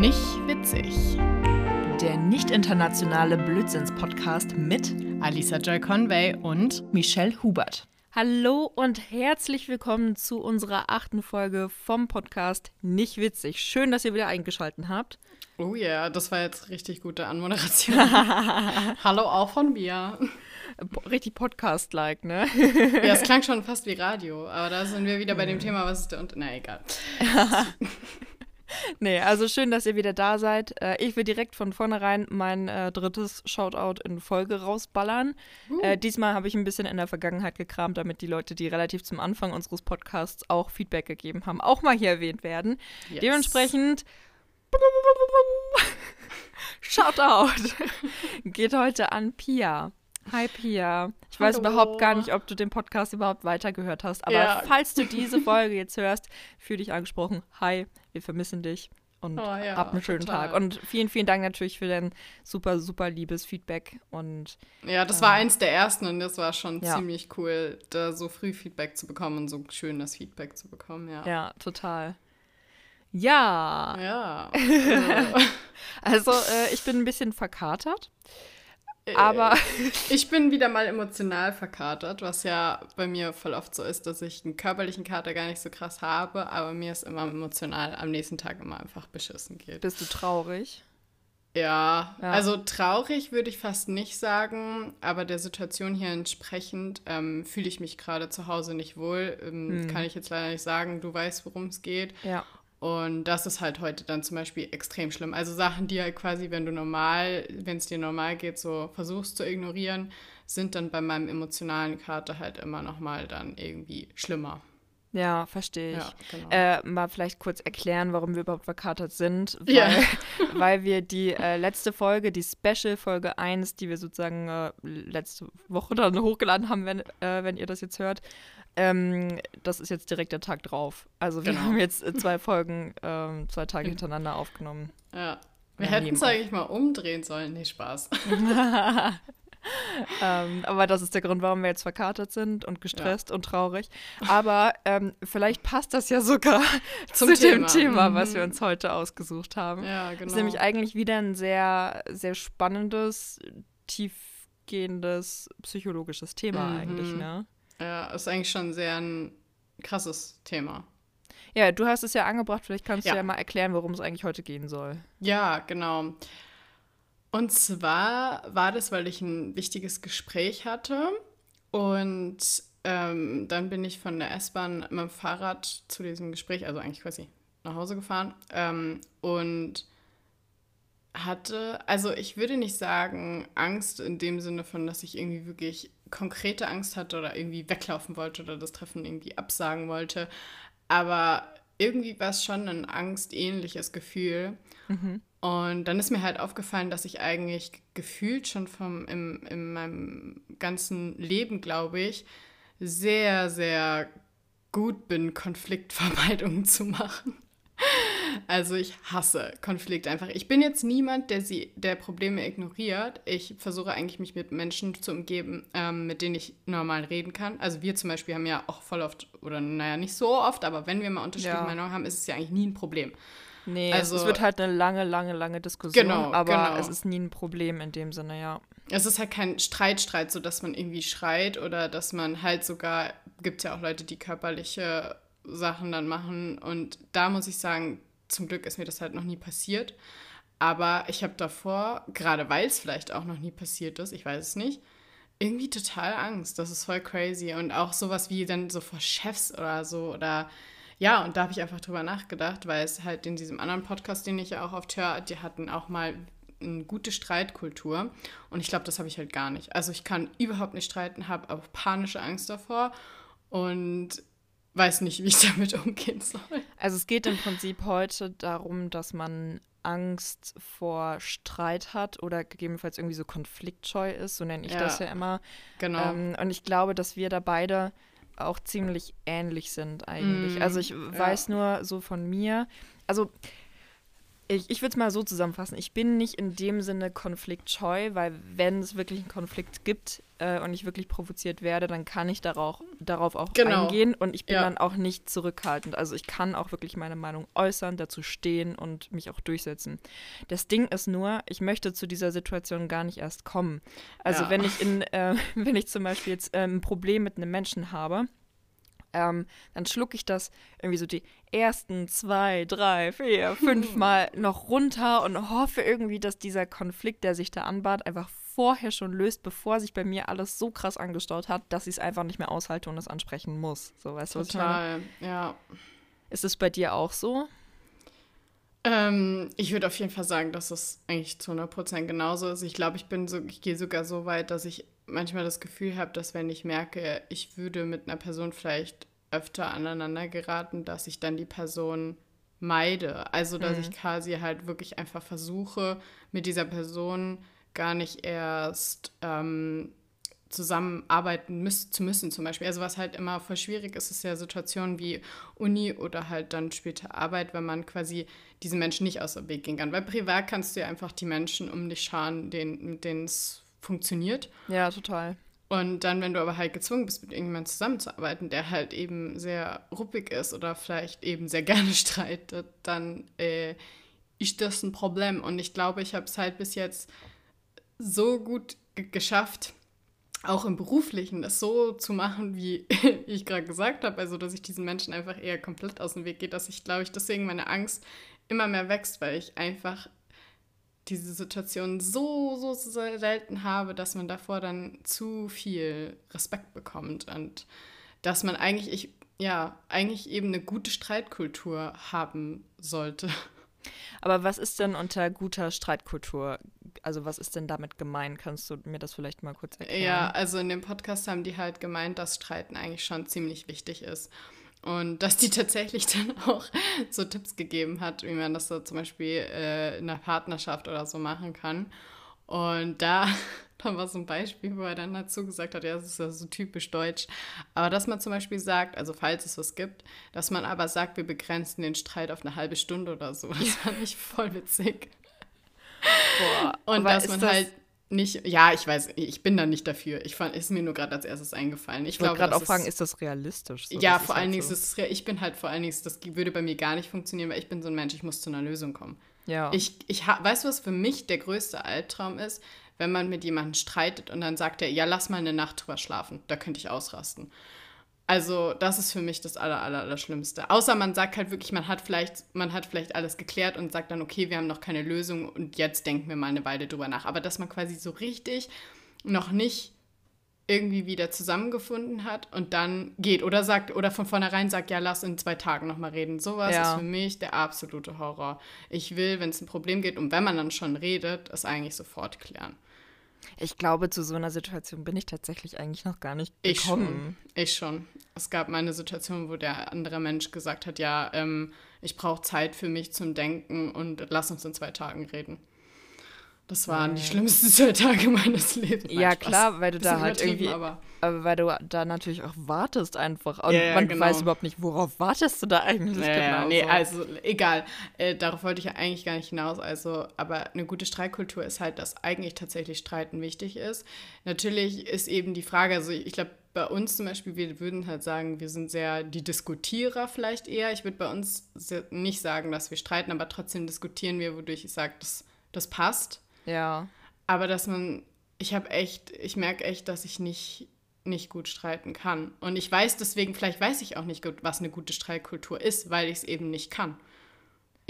Nicht witzig. Der nicht internationale Blödsinns-Podcast mit Alisa Joy Conway und Michelle Hubert. Hallo und herzlich willkommen zu unserer achten Folge vom Podcast Nicht witzig. Schön, dass ihr wieder eingeschaltet habt. Oh ja, yeah, das war jetzt richtig gute Anmoderation. Hallo auch von mir. Richtig Podcast-like, ne? ja, es klang schon fast wie Radio, aber da sind wir wieder bei dem Thema, was ist der und Na egal. nee, also schön, dass ihr wieder da seid. Äh, ich will direkt von vornherein mein äh, drittes Shoutout in Folge rausballern. Uh. Äh, diesmal habe ich ein bisschen in der Vergangenheit gekramt, damit die Leute, die relativ zum Anfang unseres Podcasts auch Feedback gegeben haben, auch mal hier erwähnt werden. Yes. Dementsprechend Shoutout geht heute an Pia. Hi Pia. Ich Hallo. weiß überhaupt gar nicht, ob du den Podcast überhaupt weitergehört hast, aber ja. falls du diese Folge jetzt hörst, fühl dich angesprochen. Hi, wir vermissen dich und oh, ja, hab einen schönen total. Tag. Und vielen, vielen Dank natürlich für dein super, super liebes Feedback. Und, ja, das äh, war eins der ersten und das war schon ja. ziemlich cool, da so früh Feedback zu bekommen und so schön das Feedback zu bekommen, ja. Ja, total. Ja. Ja. also, äh, ich bin ein bisschen verkatert. Aber ich bin wieder mal emotional verkatert, was ja bei mir voll oft so ist, dass ich einen körperlichen Kater gar nicht so krass habe, aber mir ist immer emotional am nächsten Tag immer einfach beschissen geht. Bist du traurig? Ja, ja. also traurig würde ich fast nicht sagen, aber der Situation hier entsprechend ähm, fühle ich mich gerade zu Hause nicht wohl. Ähm, hm. Kann ich jetzt leider nicht sagen, du weißt, worum es geht. Ja. Und das ist halt heute dann zum Beispiel extrem schlimm. Also Sachen, die halt quasi, wenn du normal, wenn es dir normal geht, so versuchst zu ignorieren, sind dann bei meinem emotionalen Kater halt immer nochmal dann irgendwie schlimmer. Ja, verstehe ich. Ja, genau. äh, mal vielleicht kurz erklären, warum wir überhaupt verkatert sind. Weil, ja. weil wir die äh, letzte Folge, die Special-Folge 1, die wir sozusagen äh, letzte Woche dann hochgeladen haben, wenn, äh, wenn ihr das jetzt hört, ähm, das ist jetzt direkt der Tag drauf. Also wir genau. haben jetzt äh, zwei Folgen, ähm, zwei Tage hintereinander aufgenommen. Ja. Wir ja, hätten es eigentlich mal umdrehen sollen. Nee, Spaß. ähm, aber das ist der Grund, warum wir jetzt verkatert sind und gestresst ja. und traurig. Aber ähm, vielleicht passt das ja sogar Zum zu Thema. dem Thema, was wir mhm. uns heute ausgesucht haben. Ja, genau. Das ist nämlich eigentlich wieder ein sehr, sehr spannendes, tiefgehendes psychologisches Thema mhm. eigentlich, ne? Ja, ist eigentlich schon sehr ein krasses Thema. Ja, du hast es ja angebracht, vielleicht kannst ja. du ja mal erklären, worum es eigentlich heute gehen soll. Ja, genau. Und zwar war das, weil ich ein wichtiges Gespräch hatte und ähm, dann bin ich von der S-Bahn mit dem Fahrrad zu diesem Gespräch, also eigentlich quasi nach Hause gefahren ähm, und hatte, also ich würde nicht sagen Angst in dem Sinne von, dass ich irgendwie wirklich konkrete Angst hatte oder irgendwie weglaufen wollte oder das Treffen irgendwie absagen wollte. Aber irgendwie war es schon ein angstähnliches Gefühl. Mhm. Und dann ist mir halt aufgefallen, dass ich eigentlich gefühlt schon vom, im, in meinem ganzen Leben, glaube ich, sehr, sehr gut bin, Konfliktvermeidung zu machen. Also ich hasse Konflikt einfach. Ich bin jetzt niemand, der sie, der Probleme ignoriert. Ich versuche eigentlich mich mit Menschen zu umgeben, ähm, mit denen ich normal reden kann. Also wir zum Beispiel haben ja auch voll oft, oder naja, nicht so oft, aber wenn wir mal unterschiedliche ja. Meinungen haben, ist es ja eigentlich nie ein Problem. Nee, also, es wird halt eine lange, lange, lange Diskussion, genau, aber genau. es ist nie ein Problem in dem Sinne, ja. Es ist halt kein Streitstreit, so dass man irgendwie schreit oder dass man halt sogar, gibt es ja auch Leute, die körperliche Sachen dann machen und da muss ich sagen, zum Glück ist mir das halt noch nie passiert. Aber ich habe davor, gerade weil es vielleicht auch noch nie passiert ist, ich weiß es nicht, irgendwie total Angst. Das ist voll crazy. Und auch sowas wie dann so vor Chefs oder so. Oder ja, und da habe ich einfach drüber nachgedacht, weil es halt in diesem anderen Podcast, den ich ja auch oft höre, die hatten auch mal eine gute Streitkultur. Und ich glaube, das habe ich halt gar nicht. Also ich kann überhaupt nicht streiten, habe aber panische Angst davor. Und weiß nicht, wie ich damit umgehen soll. Also es geht im Prinzip heute darum, dass man Angst vor Streit hat oder gegebenenfalls irgendwie so konfliktscheu ist, so nenne ich ja, das ja immer. Genau. Ähm, und ich glaube, dass wir da beide auch ziemlich ähnlich sind eigentlich. Mm, also ich weiß ja. nur so von mir, also Ich, ich würde es mal so zusammenfassen. Ich bin nicht in dem Sinne konfliktscheu, weil wenn es wirklich einen Konflikt gibt äh, und ich wirklich provoziert werde, dann kann ich darauf, darauf auch genau. eingehen und ich bin ja. dann auch nicht zurückhaltend. Also ich kann auch wirklich meine Meinung äußern, dazu stehen und mich auch durchsetzen. Das Ding ist nur, ich möchte zu dieser Situation gar nicht erst kommen. Also ja. wenn ich in, äh, wenn ich zum Beispiel jetzt äh, ein Problem mit einem Menschen habe, ähm, dann schlucke ich das irgendwie so die ersten zwei, drei, vier, fünf Mal noch runter und hoffe irgendwie, dass dieser Konflikt, der sich da anbahnt, einfach vorher schon löst, bevor sich bei mir alles so krass angestaut hat, dass ich es einfach nicht mehr aushalte und es ansprechen muss. So, weißt du, was Total, ich meine? ja. Ist es bei dir auch so? Ähm, ich würde auf jeden Fall sagen, dass es eigentlich zu 100% genauso ist. Ich glaube, ich bin so, ich gehe sogar so weit, dass ich manchmal das Gefühl habe, dass wenn ich merke, ich würde mit einer Person vielleicht öfter aneinander geraten, dass ich dann die Person meide. Also, dass mhm. ich quasi halt wirklich einfach versuche, mit dieser Person gar nicht erst ähm, zusammenarbeiten müß, zu müssen zum Beispiel. Also was halt immer voll schwierig ist, ist ja Situationen wie Uni oder halt dann später Arbeit, wenn man quasi diesen Menschen nicht aus dem Weg gehen kann. Weil privat kannst du ja einfach die Menschen um dich scharen, denen es funktioniert. Ja, total. Und dann, wenn du aber halt gezwungen bist, mit irgendjemandem zusammenzuarbeiten, der halt eben sehr ruppig ist oder vielleicht eben sehr gerne streitet, dann äh, ist das ein Problem. Und ich glaube, ich habe es halt bis jetzt so gut geschafft, auch im Beruflichen das so zu machen, wie ich gerade gesagt habe, also dass ich diesen Menschen einfach eher komplett aus dem Weg gehe, dass ich, glaube ich, deswegen meine Angst immer mehr wächst, weil ich einfach diese Situation so, so, so selten habe, dass man davor dann zu viel Respekt bekommt und dass man eigentlich, ich, ja, eigentlich eben eine gute Streitkultur haben sollte. Aber was ist denn unter guter Streitkultur? Also was ist denn damit gemeint? Kannst du mir das vielleicht mal kurz erklären? Ja, also in dem Podcast haben die halt gemeint, dass Streiten eigentlich schon ziemlich wichtig ist. Und dass die tatsächlich dann auch so Tipps gegeben hat, wie man das so zum Beispiel äh, in einer Partnerschaft oder so machen kann. Und da, da war so ein Beispiel, wo er dann dazu gesagt hat, ja, das ist ja so typisch deutsch. Aber dass man zum Beispiel sagt, also falls es was gibt, dass man aber sagt, wir begrenzen den Streit auf eine halbe Stunde oder so. Das fand ich voll witzig. Boah, und dass man das halt nicht, ja, ich weiß, ich bin da nicht dafür. Ich fand, ist mir nur gerade als erstes eingefallen. Ich, ich wollte gerade auch fragen, ist das realistisch? So, ja, vor allen Dingen halt so. ist es, ich bin halt vor allen Dingen, das würde bei mir gar nicht funktionieren, weil ich bin so ein Mensch, ich muss zu einer Lösung kommen. Ja. Ich, ich, weißt du, was für mich der größte Albtraum ist? Wenn man mit jemandem streitet und dann sagt er, ja, lass mal eine Nacht drüber schlafen, da könnte ich ausrasten. Also, das ist für mich das aller, aller, aller Schlimmste. Außer man sagt halt wirklich, man hat vielleicht, man hat vielleicht alles geklärt und sagt dann, okay, wir haben noch keine Lösung und jetzt denken wir mal eine Weile drüber nach. Aber dass man quasi so richtig noch nicht irgendwie wieder zusammengefunden hat und dann geht oder sagt oder von vornherein sagt, ja, lass in zwei Tagen nochmal reden. Sowas ja. ist für mich der absolute Horror. Ich will, wenn es ein Problem geht und wenn man dann schon redet, es eigentlich sofort klären. Ich glaube, zu so einer Situation bin ich tatsächlich eigentlich noch gar nicht gekommen. Ich schon. Ich schon. Es gab mal eine Situation, wo der andere Mensch gesagt hat, ja, ähm, ich brauche Zeit für mich zum Denken und lass uns in zwei Tagen reden. Das waren die schlimmsten zwei Tage meines Lebens. Ja, Spaß. klar, weil du da halt irgendwie, aber. aber. weil du da natürlich auch wartest einfach. Und ja, ja, man genau. weiß überhaupt nicht, worauf wartest du da eigentlich ja, genau. Nee, so. also egal. Äh, darauf wollte ich ja eigentlich gar nicht hinaus. Also, aber eine gute Streitkultur ist halt, dass eigentlich tatsächlich Streiten wichtig ist. Natürlich ist eben die Frage, also ich glaube, bei uns zum Beispiel, wir würden halt sagen, wir sind sehr die Diskutierer vielleicht eher. Ich würde bei uns nicht sagen, dass wir streiten, aber trotzdem diskutieren wir, wodurch ich sage, das, das passt. Ja. Aber dass man, ich habe echt, ich merke echt, dass ich nicht, nicht gut streiten kann. Und ich weiß deswegen, vielleicht weiß ich auch nicht gut, was eine gute Streitkultur ist, weil ich es eben nicht kann.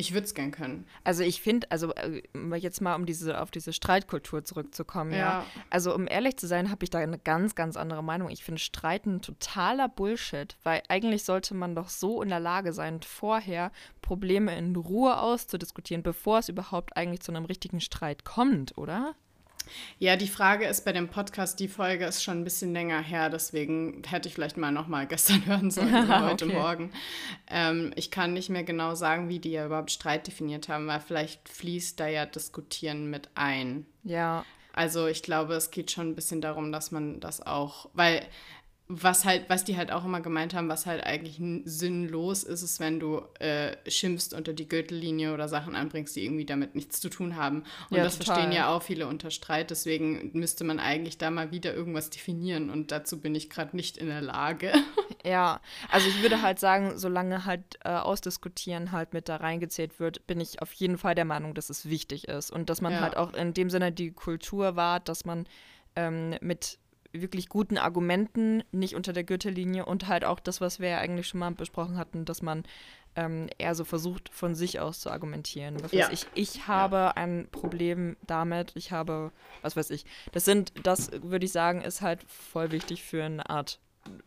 Ich würde es gern können. Also ich finde, also äh, jetzt mal um diese auf diese Streitkultur zurückzukommen, ja. ja. Also um ehrlich zu sein, habe ich da eine ganz, ganz andere Meinung. Ich finde Streiten totaler Bullshit, weil eigentlich sollte man doch so in der Lage sein, vorher Probleme in Ruhe auszudiskutieren, bevor es überhaupt eigentlich zu einem richtigen Streit kommt, oder? Ja, die Frage ist bei dem Podcast, die Folge ist schon ein bisschen länger her, deswegen hätte ich vielleicht mal nochmal gestern hören sollen oder heute okay. Morgen. Ähm, ich kann nicht mehr genau sagen, wie die ja überhaupt Streit definiert haben, weil vielleicht fließt da ja Diskutieren mit ein. Ja. Also ich glaube, es geht schon ein bisschen darum, dass man das auch, weil was halt, was die halt auch immer gemeint haben, was halt eigentlich sinnlos ist, ist, wenn du äh, schimpfst unter die Gürtellinie oder Sachen anbringst, die irgendwie damit nichts zu tun haben. Und ja, das total. verstehen ja auch viele unter Streit. Deswegen müsste man eigentlich da mal wieder irgendwas definieren. Und dazu bin ich gerade nicht in der Lage. Ja, also ich würde halt sagen, solange halt äh, Ausdiskutieren halt mit da reingezählt wird, bin ich auf jeden Fall der Meinung, dass es wichtig ist. Und dass man ja. halt auch in dem Sinne die Kultur wahrt, dass man ähm, mit wirklich guten Argumenten, nicht unter der Gürtellinie und halt auch das, was wir ja eigentlich schon mal besprochen hatten, dass man ähm, eher so versucht, von sich aus zu argumentieren. Was ja. weiß ich, ich habe ja. ein Problem damit, ich habe, was weiß ich, das sind, das würde ich sagen, ist halt voll wichtig für eine Art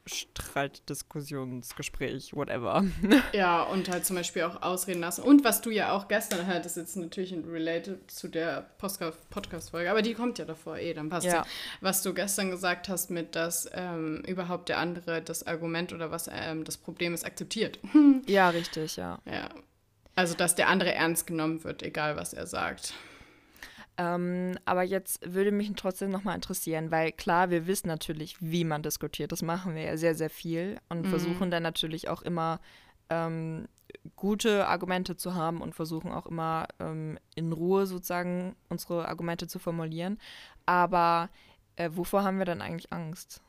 Streitdiskussionsgespräch, whatever. Ja, und halt zum Beispiel auch ausreden lassen. Und was du ja auch gestern halt, ist jetzt natürlich related zu der Podcast-Folge, aber die kommt ja davor eh, dann passt ja. ja. Was du gestern gesagt hast mit, dass ähm, überhaupt der andere das Argument oder was ähm, das Problem ist, akzeptiert. Ja, richtig, ja. Ja. Also, dass der andere ernst genommen wird, egal was er sagt. Ähm, aber jetzt würde mich trotzdem nochmal interessieren, weil klar, wir wissen natürlich, wie man diskutiert. Das machen wir ja sehr, sehr viel und mhm. versuchen dann natürlich auch immer ähm, gute Argumente zu haben und versuchen auch immer ähm, in Ruhe sozusagen unsere Argumente zu formulieren. Aber äh, wovor haben wir dann eigentlich Angst?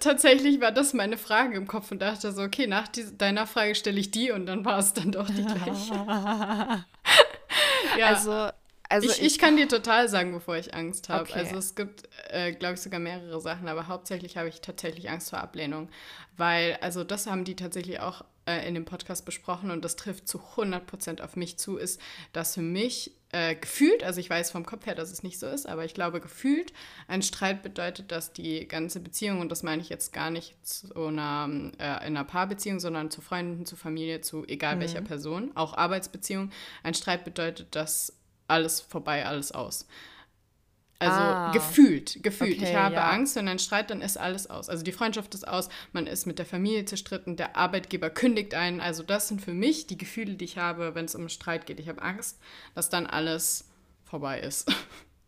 Tatsächlich war das meine Frage im Kopf und dachte so, okay, nach deiner Frage stelle ich die und dann war es dann doch die gleiche. ja. Also also ich, ich, kann dir total sagen, bevor ich Angst habe. Okay. Also es gibt, äh, glaube ich, sogar mehrere Sachen, aber hauptsächlich habe ich tatsächlich Angst vor Ablehnung. Weil, also das haben die tatsächlich auch äh, in dem Podcast besprochen und das trifft zu 100% auf mich zu, ist, dass für mich äh, gefühlt, also ich weiß vom Kopf her, dass es nicht so ist, aber ich glaube gefühlt, ein Streit bedeutet, dass die ganze Beziehung, und das meine ich jetzt gar nicht zu einer, äh, in einer Paarbeziehung, sondern zu Freunden, zu Familie, zu egal mhm. welcher Person, auch Arbeitsbeziehung, ein Streit bedeutet, dass alles vorbei, alles aus. Also ah. gefühlt, gefühlt. Okay, ich habe ja. Angst, wenn ein Streit, dann ist alles aus. Also die Freundschaft ist aus, man ist mit der Familie zerstritten, der Arbeitgeber kündigt einen. Also das sind für mich die Gefühle, die ich habe, wenn es um Streit geht. Ich habe Angst, dass dann alles vorbei ist.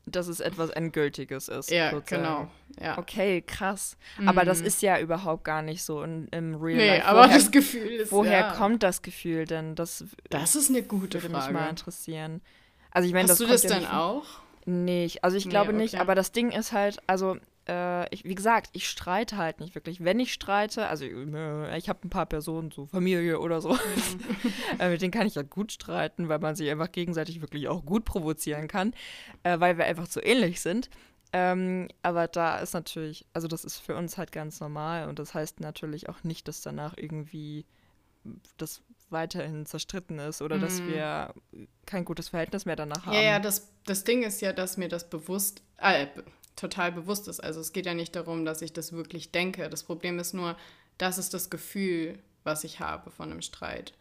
Dass es etwas Endgültiges ist. Ja, sozusagen. genau. Ja. Okay, krass. Mhm. Aber das ist ja überhaupt gar nicht so in, im Real nee, Life. aber woher, das Gefühl ist Woher ja. kommt das Gefühl denn? Das, das ist eine gute würde Frage. mich mal interessieren. Also ich meine, Hast das du das dann auch? Nicht. Also ich glaube nee, okay. nicht, aber das Ding ist halt, also äh, ich, wie gesagt, ich streite halt nicht wirklich. Wenn ich streite, also äh, ich habe ein paar Personen, so Familie oder so, mhm. äh, mit denen kann ich ja gut streiten, weil man sich einfach gegenseitig wirklich auch gut provozieren kann, äh, weil wir einfach so ähnlich sind. Ähm, aber da ist natürlich, also das ist für uns halt ganz normal und das heißt natürlich auch nicht, dass danach irgendwie das weiterhin zerstritten ist oder mm. dass mhm. wir kein gutes Verhältnis mehr danach haben. Ja, ja, das, das Ding ist ja, dass mir das bewusst, äh, total bewusst ist. Also es geht ja nicht darum, dass ich das wirklich denke. Das Problem ist nur, das ist das Gefühl, was ich habe von einem Streit.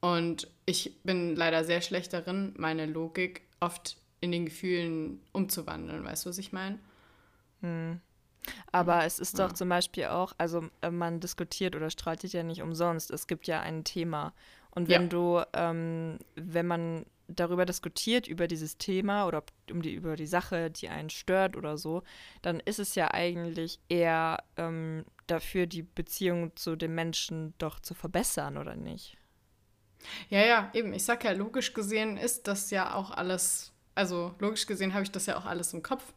Und ich bin leider sehr schlecht darin, meine Logik oft in den Gefühlen umzuwandeln. Weißt du, was ich meine? Hm. Aber es ist doch zum Beispiel auch, also äh, man diskutiert oder streitet ja nicht umsonst. Es gibt ja ein Thema. Und wenn ja. du, ähm, wenn man darüber diskutiert, über dieses Thema oder um die, über die Sache, die einen stört oder so, dann ist es ja eigentlich eher ähm, dafür, die Beziehung zu dem Menschen doch zu verbessern, oder nicht? Ja, ja, eben. Ich sag ja, logisch gesehen ist das ja auch alles, also logisch gesehen habe ich das ja auch alles im Kopf.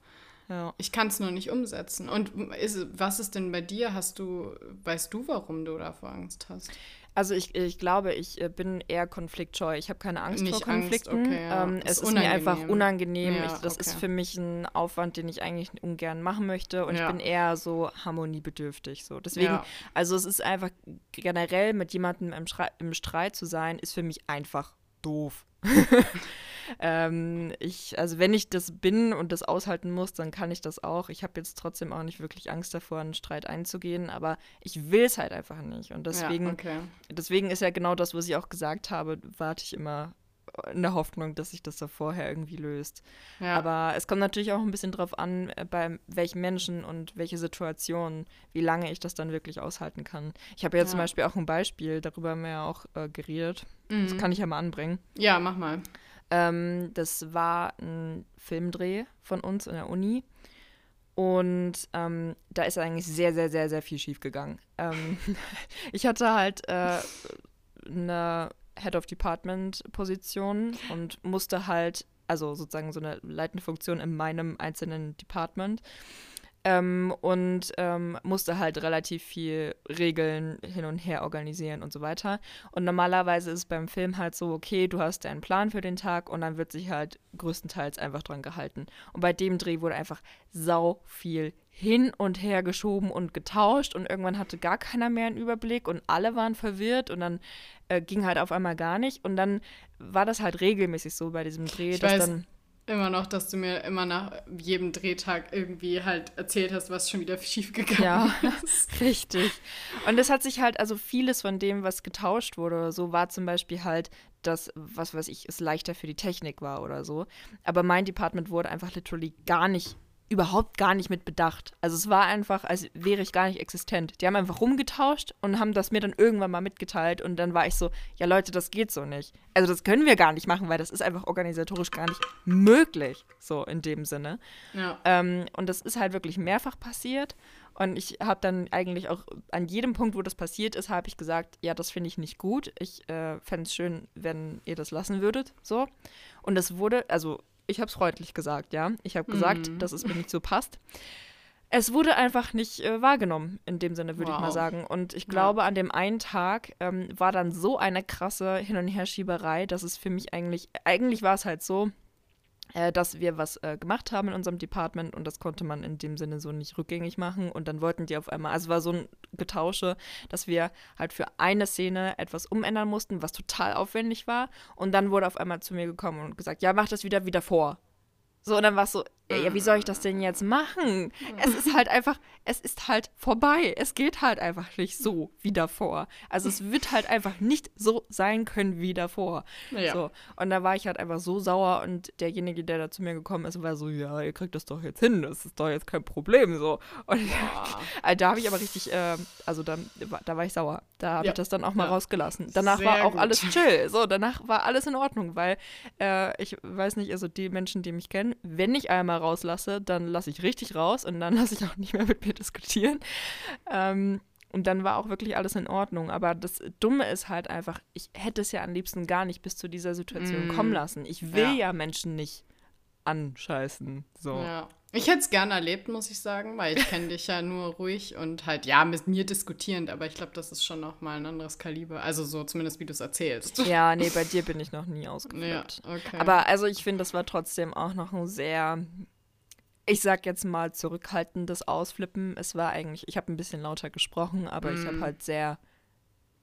Ja. Ich kann es nur nicht umsetzen. Und ist, was ist denn bei dir? Hast du, weißt du, warum du davor Angst hast? Also ich, ich glaube, ich äh, bin eher konfliktscheu. Ich habe keine Angst Nicht vor Konflikten. Angst, okay, ja. ähm, es ist, ist mir einfach unangenehm. Ja, ich, das okay. ist für mich ein Aufwand, den ich eigentlich ungern machen möchte. Und ja. ich bin eher so harmoniebedürftig. So. Deswegen, also es ist einfach generell mit jemandem im, im Streit zu sein, ist für mich einfach doof. ähm, ich, also wenn ich das bin und das aushalten muss, dann kann ich das auch. Ich habe jetzt trotzdem auch nicht wirklich Angst davor, einen Streit einzugehen, aber ich will es halt einfach nicht. Und deswegen, ja, okay. deswegen ist ja genau das, was ich auch gesagt habe, warte ich immer in der Hoffnung, dass sich das da vorher irgendwie löst. Ja. Aber es kommt natürlich auch ein bisschen drauf an, äh, bei welchen Menschen und welche Situationen, wie lange ich das dann wirklich aushalten kann. Ich habe ja, ja, zum Beispiel auch ein Beispiel, darüber haben wir ja auch äh, geredet. Mhm. Das kann ich ja mal anbringen. Ja, mach mal. Ähm, das war ein Filmdreh von uns in der Uni. Und ähm, da ist eigentlich sehr, sehr, sehr, sehr viel schief gegangen. Ähm, ich hatte halt äh, eine Head of Department Position und musste halt, also sozusagen so eine leitende Funktion in meinem einzelnen Department ähm, und ähm, musste halt relativ viel Regeln hin und her organisieren und so weiter. Und normalerweise ist beim Film halt so, okay, du hast deinen Plan für den Tag und dann wird sich halt größtenteils einfach dran gehalten. Und bei dem Dreh wurde einfach sau viel hin und her geschoben und getauscht und irgendwann hatte gar keiner mehr einen Überblick und alle waren verwirrt und dann äh, ging halt auf einmal gar nicht und dann war das halt regelmäßig so bei diesem Dreh, ich dass weiß, dann immer noch, dass du mir immer nach jedem Drehtag irgendwie halt erzählt hast, was schon wieder schief gegangen ja, ist. richtig. Und es hat sich halt, also vieles von dem, was getauscht wurde oder so, war zum Beispiel halt, dass, was weiß ich, es leichter für die Technik war oder so. Aber mein Department wurde einfach literally gar nicht überhaupt gar nicht mit bedacht. Also es war einfach, als wäre ich gar nicht existent. Die haben einfach rumgetauscht und haben das mir dann irgendwann mal mitgeteilt und dann war ich so, ja Leute, das geht so nicht. Also das können wir gar nicht machen, weil das ist einfach organisatorisch gar nicht möglich, so in dem Sinne. Ja. Ähm, und das ist halt wirklich mehrfach passiert und ich habe dann eigentlich auch an jedem Punkt, wo das passiert ist, habe ich gesagt, ja, das finde ich nicht gut. Ich äh, fände es schön, wenn ihr das lassen würdet, so. Und es wurde, also ich habe es freundlich gesagt, ja. Ich habe gesagt, mhm. dass es mir nicht so passt. Es wurde einfach nicht äh, wahrgenommen, in dem Sinne, würde wow. ich mal sagen. Und ich glaube, ja. an dem einen Tag ähm, war dann so eine krasse Hin- und Herschieberei, dass es für mich eigentlich, eigentlich war es halt so, dass wir was äh, gemacht haben in unserem Department und das konnte man in dem Sinne so nicht rückgängig machen. Und dann wollten die auf einmal, also war so ein Getausche, dass wir halt für eine Szene etwas umändern mussten, was total aufwendig war. Und dann wurde auf einmal zu mir gekommen und gesagt, ja, mach das wieder wieder vor. So, und dann war es so, ja, wie soll ich das denn jetzt machen? Es ist halt einfach, es ist halt vorbei. Es geht halt einfach nicht so wie davor. Also es wird halt einfach nicht so sein können wie davor. Ja. So. Und da war ich halt einfach so sauer und derjenige, der da zu mir gekommen ist, war so, ja, ihr kriegt das doch jetzt hin, das ist doch jetzt kein Problem. So. Und also da habe ich aber richtig, äh, also da, da war ich sauer. Da habe ja. ich das dann auch mal ja. rausgelassen. Danach Sehr war auch gut. alles chill. So, danach war alles in Ordnung, weil äh, ich weiß nicht, also die Menschen, die mich kennen, wenn ich einmal rauslasse, dann lasse ich richtig raus und dann lasse ich auch nicht mehr mit mir diskutieren. Ähm, und dann war auch wirklich alles in Ordnung. Aber das Dumme ist halt einfach, ich hätte es ja am liebsten gar nicht bis zu dieser Situation mm. kommen lassen. Ich will ja. ja Menschen nicht anscheißen. So. Ja. Ich hätte es gerne erlebt, muss ich sagen, weil ich kenne dich ja nur ruhig und halt, ja, mit mir diskutierend, aber ich glaube, das ist schon noch mal ein anderes Kaliber. Also so zumindest, wie du es erzählst. Ja, nee, bei dir bin ich noch nie ausgeflippt. Ja, okay. Aber also ich finde, das war trotzdem auch noch ein sehr, ich sag jetzt mal, zurückhaltendes Ausflippen. Es war eigentlich, ich habe ein bisschen lauter gesprochen, aber mm. ich habe halt sehr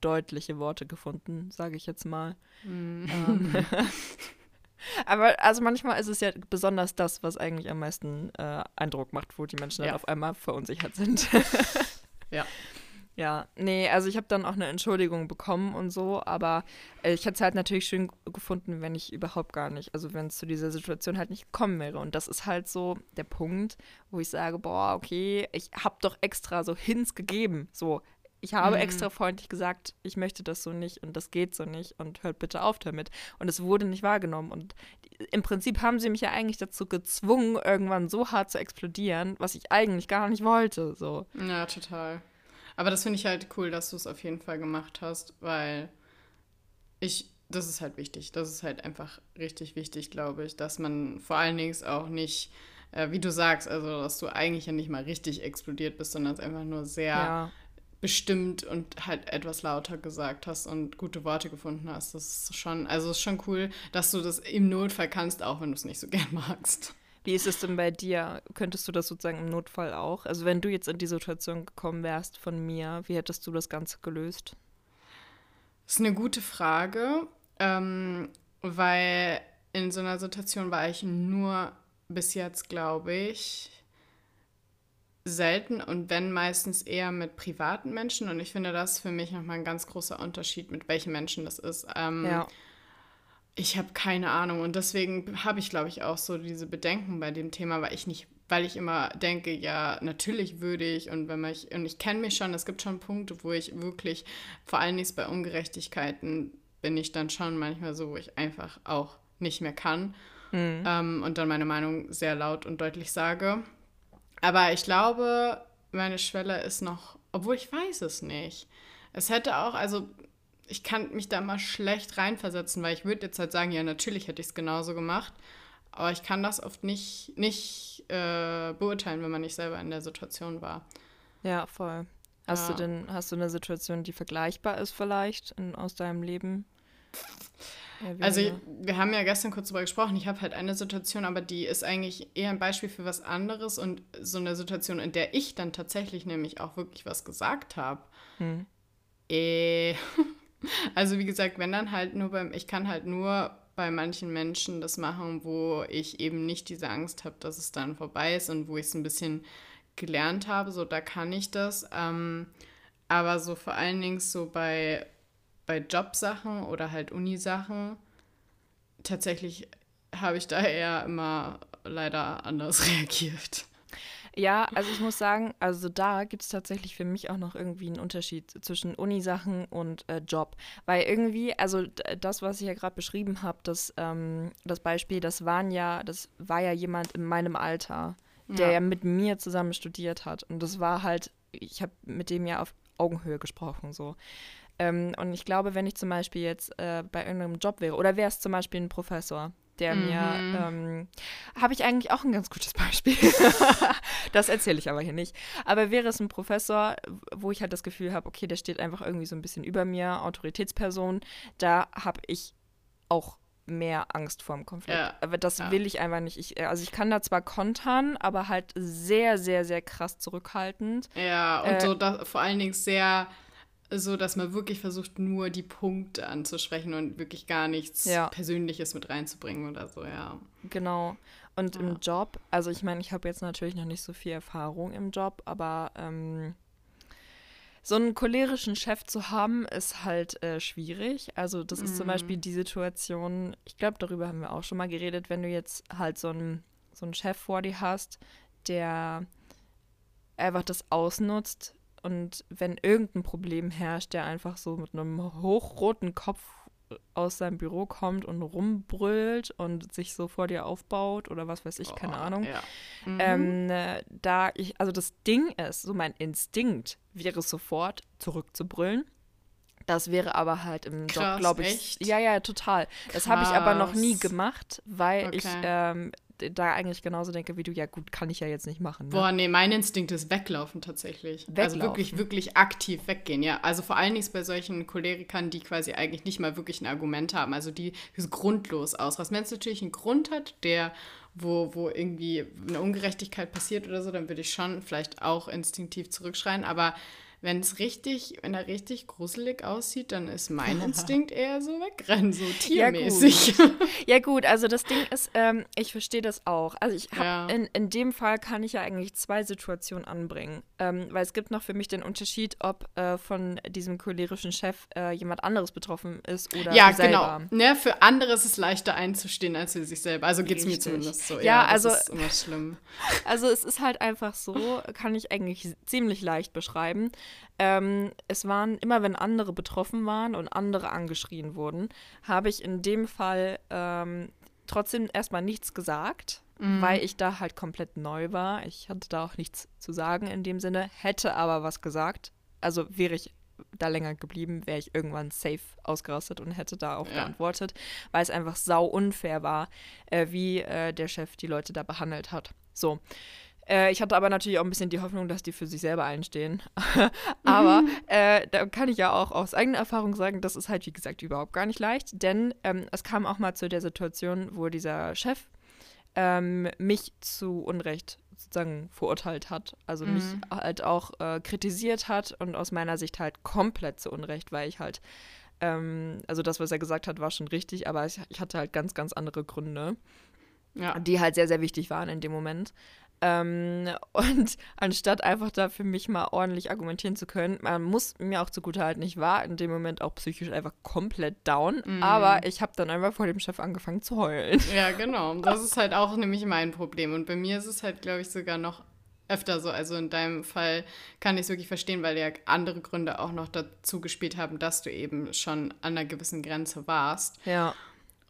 deutliche Worte gefunden, sage ich jetzt mal. Mm. Ähm, Aber also manchmal ist es ja besonders das, was eigentlich am meisten äh, Eindruck macht, wo die Menschen dann auf einmal verunsichert sind. ja. Ja, nee, also ich habe dann auch eine Entschuldigung bekommen und so, aber äh, ich hätte es halt natürlich schön gefunden, wenn ich überhaupt gar nicht, also wenn es zu dieser Situation halt nicht gekommen wäre. Und das ist halt so der Punkt, wo ich sage, boah, okay, ich habe doch extra so Hints gegeben. So, ich habe mhm. extra freundlich gesagt, ich möchte das so nicht und das geht so nicht und hört bitte auf damit. Und es wurde nicht wahrgenommen. Und im Prinzip haben sie mich ja eigentlich dazu gezwungen, irgendwann so hart zu explodieren, was ich eigentlich gar nicht wollte. So. Ja, total. Aber das finde ich halt cool, dass du es auf jeden Fall gemacht hast, weil ich, das ist halt wichtig. Das ist halt einfach richtig wichtig, glaube ich, dass man vor allen Dingen auch nicht äh, wie du sagst, also dass du eigentlich ja nicht mal richtig explodiert bist, sondern es einfach nur sehr ja bestimmt und halt etwas lauter gesagt hast und gute Worte gefunden hast. Das ist schon, also ist schon cool, dass du das im Notfall kannst, auch wenn du es nicht so gern magst. Wie ist es denn bei dir? Könntest du das sozusagen im Notfall auch? Also wenn du jetzt in die Situation gekommen wärst von mir, wie hättest du das Ganze gelöst? Das ist eine gute Frage, ähm, weil in so einer Situation war ich nur bis jetzt, glaube ich, selten und wenn meistens eher mit privaten Menschen. Und ich finde das für mich nochmal ein ganz großer Unterschied, mit welchen Menschen das ist. Ähm, ja. Ich habe keine Ahnung und deswegen habe ich, glaube ich, auch so diese Bedenken bei dem Thema, weil ich nicht, weil ich immer denke, ja, natürlich würde ich und wenn man ich, und ich kenne mich schon, es gibt schon Punkte, wo ich wirklich, vor allen Dingen bei Ungerechtigkeiten, bin ich dann schon manchmal so, wo ich einfach auch nicht mehr kann mhm. ähm, und dann meine Meinung sehr laut und deutlich sage. Aber ich glaube, meine Schwelle ist noch, obwohl ich weiß es nicht. Es hätte auch, also ich kann mich da mal schlecht reinversetzen, weil ich würde jetzt halt sagen, ja, natürlich hätte ich es genauso gemacht. Aber ich kann das oft nicht, nicht äh, beurteilen, wenn man nicht selber in der Situation war. Ja, voll. Hast ja. du denn, hast du eine Situation, die vergleichbar ist vielleicht in, aus deinem Leben? Ja, also wir haben ja gestern kurz darüber gesprochen. Ich habe halt eine Situation, aber die ist eigentlich eher ein Beispiel für was anderes und so eine Situation, in der ich dann tatsächlich nämlich auch wirklich was gesagt habe. Hm. Äh, also wie gesagt, wenn dann halt nur beim, ich kann halt nur bei manchen Menschen das machen, wo ich eben nicht diese Angst habe, dass es dann vorbei ist und wo ich es ein bisschen gelernt habe, so da kann ich das. Ähm, aber so vor allen Dingen so bei, bei Jobsachen oder halt Unisachen, tatsächlich habe ich da eher immer leider anders reagiert. Ja, also ich muss sagen, also da gibt es tatsächlich für mich auch noch irgendwie einen Unterschied zwischen Unisachen und äh, Job. Weil irgendwie, also das, was ich ja gerade beschrieben habe, das, ähm, das Beispiel, das waren ja, das war ja jemand in meinem Alter der ja. ja mit mir zusammen studiert hat. Und das war halt, ich habe mit dem ja auf Augenhöhe gesprochen, so. Ähm, und ich glaube, wenn ich zum Beispiel jetzt äh, bei irgendeinem Job wäre, oder wäre es zum Beispiel ein Professor, der mhm. mir, ähm, habe ich eigentlich auch ein ganz gutes Beispiel. das erzähle ich aber hier nicht. Aber wäre es ein Professor, wo ich halt das Gefühl habe, okay, der steht einfach irgendwie so ein bisschen über mir, Autoritätsperson, da habe ich auch mehr Angst vor dem Konflikt. Ja. Aber das ja. will ich einfach nicht. Ich, also ich kann da zwar kontern, aber halt sehr, sehr, sehr krass zurückhaltend. Ja, und äh, so da, vor allen Dingen sehr so, dass man wirklich versucht, nur die Punkte anzusprechen und wirklich gar nichts ja. Persönliches mit reinzubringen oder so, ja. Genau. Und im Job, also ich meine, ich habe jetzt natürlich noch nicht so viel Erfahrung im Job, aber ähm, so einen cholerischen Chef zu haben, ist halt äh, schwierig. Also das ist zum Beispiel mhm. die Situation, ich glaube, darüber haben wir auch schon mal geredet, wenn du jetzt halt so einen, so einen Chef vor dir hast, der einfach das ausnutzt und wenn irgendein Problem herrscht, der einfach so mit einem hochroten Kopf aus seinem Büro kommt und rumbrüllt und sich so vor dir aufbaut oder was weiß ich, keine oh, Ahnung. Ja. Mhm. Ähm, äh, da ich, also das Ding ist, so mein Instinkt wäre sofort zurückzubrüllen. Das wäre aber halt im Krass, Job, glaube ich. Echt? Ja, ja, total. Das habe ich aber noch nie gemacht, weil okay. ich ähm, da eigentlich genauso denke wie du, ja gut, kann ich ja jetzt nicht machen. Ne? Boah, nee, mein Instinkt ist weglaufen tatsächlich. Weglaufen. Also wirklich, wirklich aktiv weggehen, ja. Also vor allen Dingen bei solchen Cholerikern, die quasi eigentlich nicht mal wirklich ein Argument haben, also die grundlos ausrasten. Wenn es natürlich einen Grund hat, der wo, wo irgendwie eine Ungerechtigkeit passiert oder so, dann würde ich schon vielleicht auch instinktiv zurückschreien, aber wenn es richtig, wenn er richtig gruselig aussieht, dann ist mein Instinkt eher so wegrennen, so tiermäßig. Ja gut, ja, gut also das Ding ist, ähm, ich verstehe das auch. Also ich habe ja. in, in dem Fall kann ich ja eigentlich zwei Situationen anbringen. Ähm, weil es gibt noch für mich den Unterschied, ob äh, von diesem cholerischen Chef äh, jemand anderes betroffen ist oder ja, selber. genau. Ne, für andere ist es leichter einzustehen als für sich selber. Also geht es mir zumindest so. Ja, ja also ist immer schlimm. Also es ist halt einfach so, kann ich eigentlich ziemlich leicht beschreiben. Ähm, es waren immer, wenn andere betroffen waren und andere angeschrien wurden, habe ich in dem Fall ähm, trotzdem erstmal nichts gesagt, mhm. weil ich da halt komplett neu war. Ich hatte da auch nichts zu sagen in dem Sinne, hätte aber was gesagt. Also wäre ich da länger geblieben, wäre ich irgendwann safe ausgerastet und hätte da auch ja. geantwortet, weil es einfach sau unfair war, äh, wie äh, der Chef die Leute da behandelt hat. So. Äh, ich hatte aber natürlich auch ein bisschen die Hoffnung, dass die für sich selber einstehen. aber mhm. äh, da kann ich ja auch aus eigener Erfahrung sagen, das ist halt, wie gesagt, überhaupt gar nicht leicht. Denn ähm, es kam auch mal zu der Situation, wo dieser Chef ähm, mich zu Unrecht sozusagen verurteilt hat. Also mhm. mich halt auch äh, kritisiert hat und aus meiner Sicht halt komplett zu Unrecht, weil ich halt, ähm, also das, was er gesagt hat, war schon richtig, aber ich, ich hatte halt ganz, ganz andere Gründe. Ja. die halt sehr, sehr wichtig waren in dem Moment. Ähm, und anstatt einfach da für mich mal ordentlich argumentieren zu können, man muss mir auch zugutehalten, ich war in dem Moment auch psychisch einfach komplett down, mm. aber ich habe dann einfach vor dem Chef angefangen zu heulen. Ja, genau. Das ist halt auch nämlich mein Problem. Und bei mir ist es halt, glaube ich, sogar noch öfter so. Also in deinem Fall kann ich es wirklich verstehen, weil ja andere Gründe auch noch dazu gespielt haben, dass du eben schon an einer gewissen Grenze warst. Ja.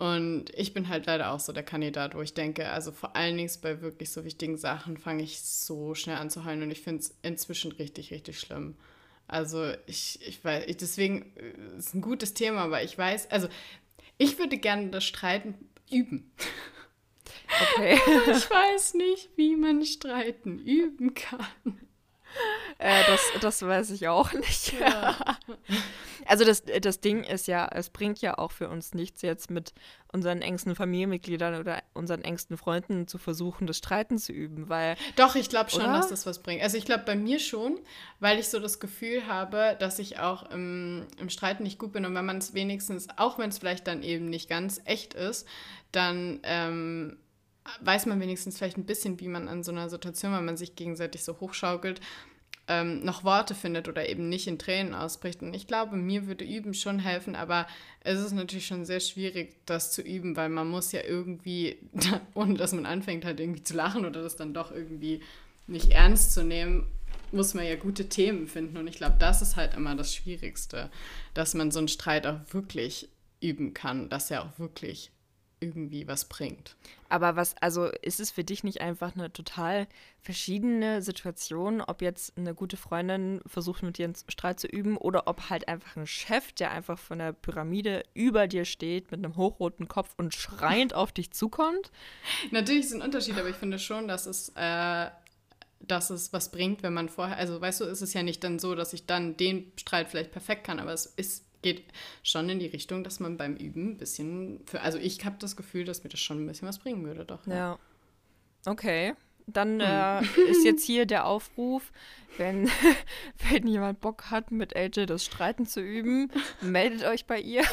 Und ich bin halt leider auch so der Kandidat, wo ich denke, also vor allen Dingen bei wirklich so wichtigen Sachen fange ich so schnell an zu heulen und ich finde es inzwischen richtig, richtig schlimm. Also ich, ich weiß, ich, deswegen äh, ist ein gutes Thema, aber ich weiß, also ich würde gerne das Streiten üben. Okay. ich weiß nicht, wie man Streiten üben kann. Äh, das, das weiß ich auch nicht. Ja. also das, das Ding ist ja, es bringt ja auch für uns nichts, jetzt mit unseren engsten Familienmitgliedern oder unseren engsten Freunden zu versuchen, das Streiten zu üben, weil... Doch, ich glaube schon, oder? dass das was bringt. Also ich glaube bei mir schon, weil ich so das Gefühl habe, dass ich auch im, im Streiten nicht gut bin und wenn man es wenigstens, auch wenn es vielleicht dann eben nicht ganz echt ist, dann... Ähm, weiß man wenigstens vielleicht ein bisschen, wie man an so einer Situation, wenn man sich gegenseitig so hochschaukelt, ähm, noch Worte findet oder eben nicht in Tränen ausbricht. Und ich glaube, mir würde Üben schon helfen, aber es ist natürlich schon sehr schwierig, das zu üben, weil man muss ja irgendwie, ohne dass man anfängt, halt irgendwie zu lachen oder das dann doch irgendwie nicht ernst zu nehmen, muss man ja gute Themen finden. Und ich glaube, das ist halt immer das Schwierigste, dass man so einen Streit auch wirklich üben kann, dass er auch wirklich irgendwie was bringt. Aber was, also ist es für dich nicht einfach eine total verschiedene Situation, ob jetzt eine gute Freundin versucht, mit dir einen Streit zu üben oder ob halt einfach ein Chef, der einfach von der Pyramide über dir steht mit einem hochroten Kopf und schreiend auf dich zukommt? Natürlich ist es ein Unterschied, aber ich finde schon, dass es, äh, dass es was bringt, wenn man vorher, also weißt du, ist es ja nicht dann so, dass ich dann den Streit vielleicht perfekt kann, aber es ist geht schon in die Richtung, dass man beim Üben ein bisschen, für, also ich habe das Gefühl, dass mir das schon ein bisschen was bringen würde, doch. Ja. ja. Okay. Dann hm. äh, ist jetzt hier der Aufruf, wenn, wenn jemand Bock hat, mit AJ das Streiten zu üben, meldet euch bei ihr. ja,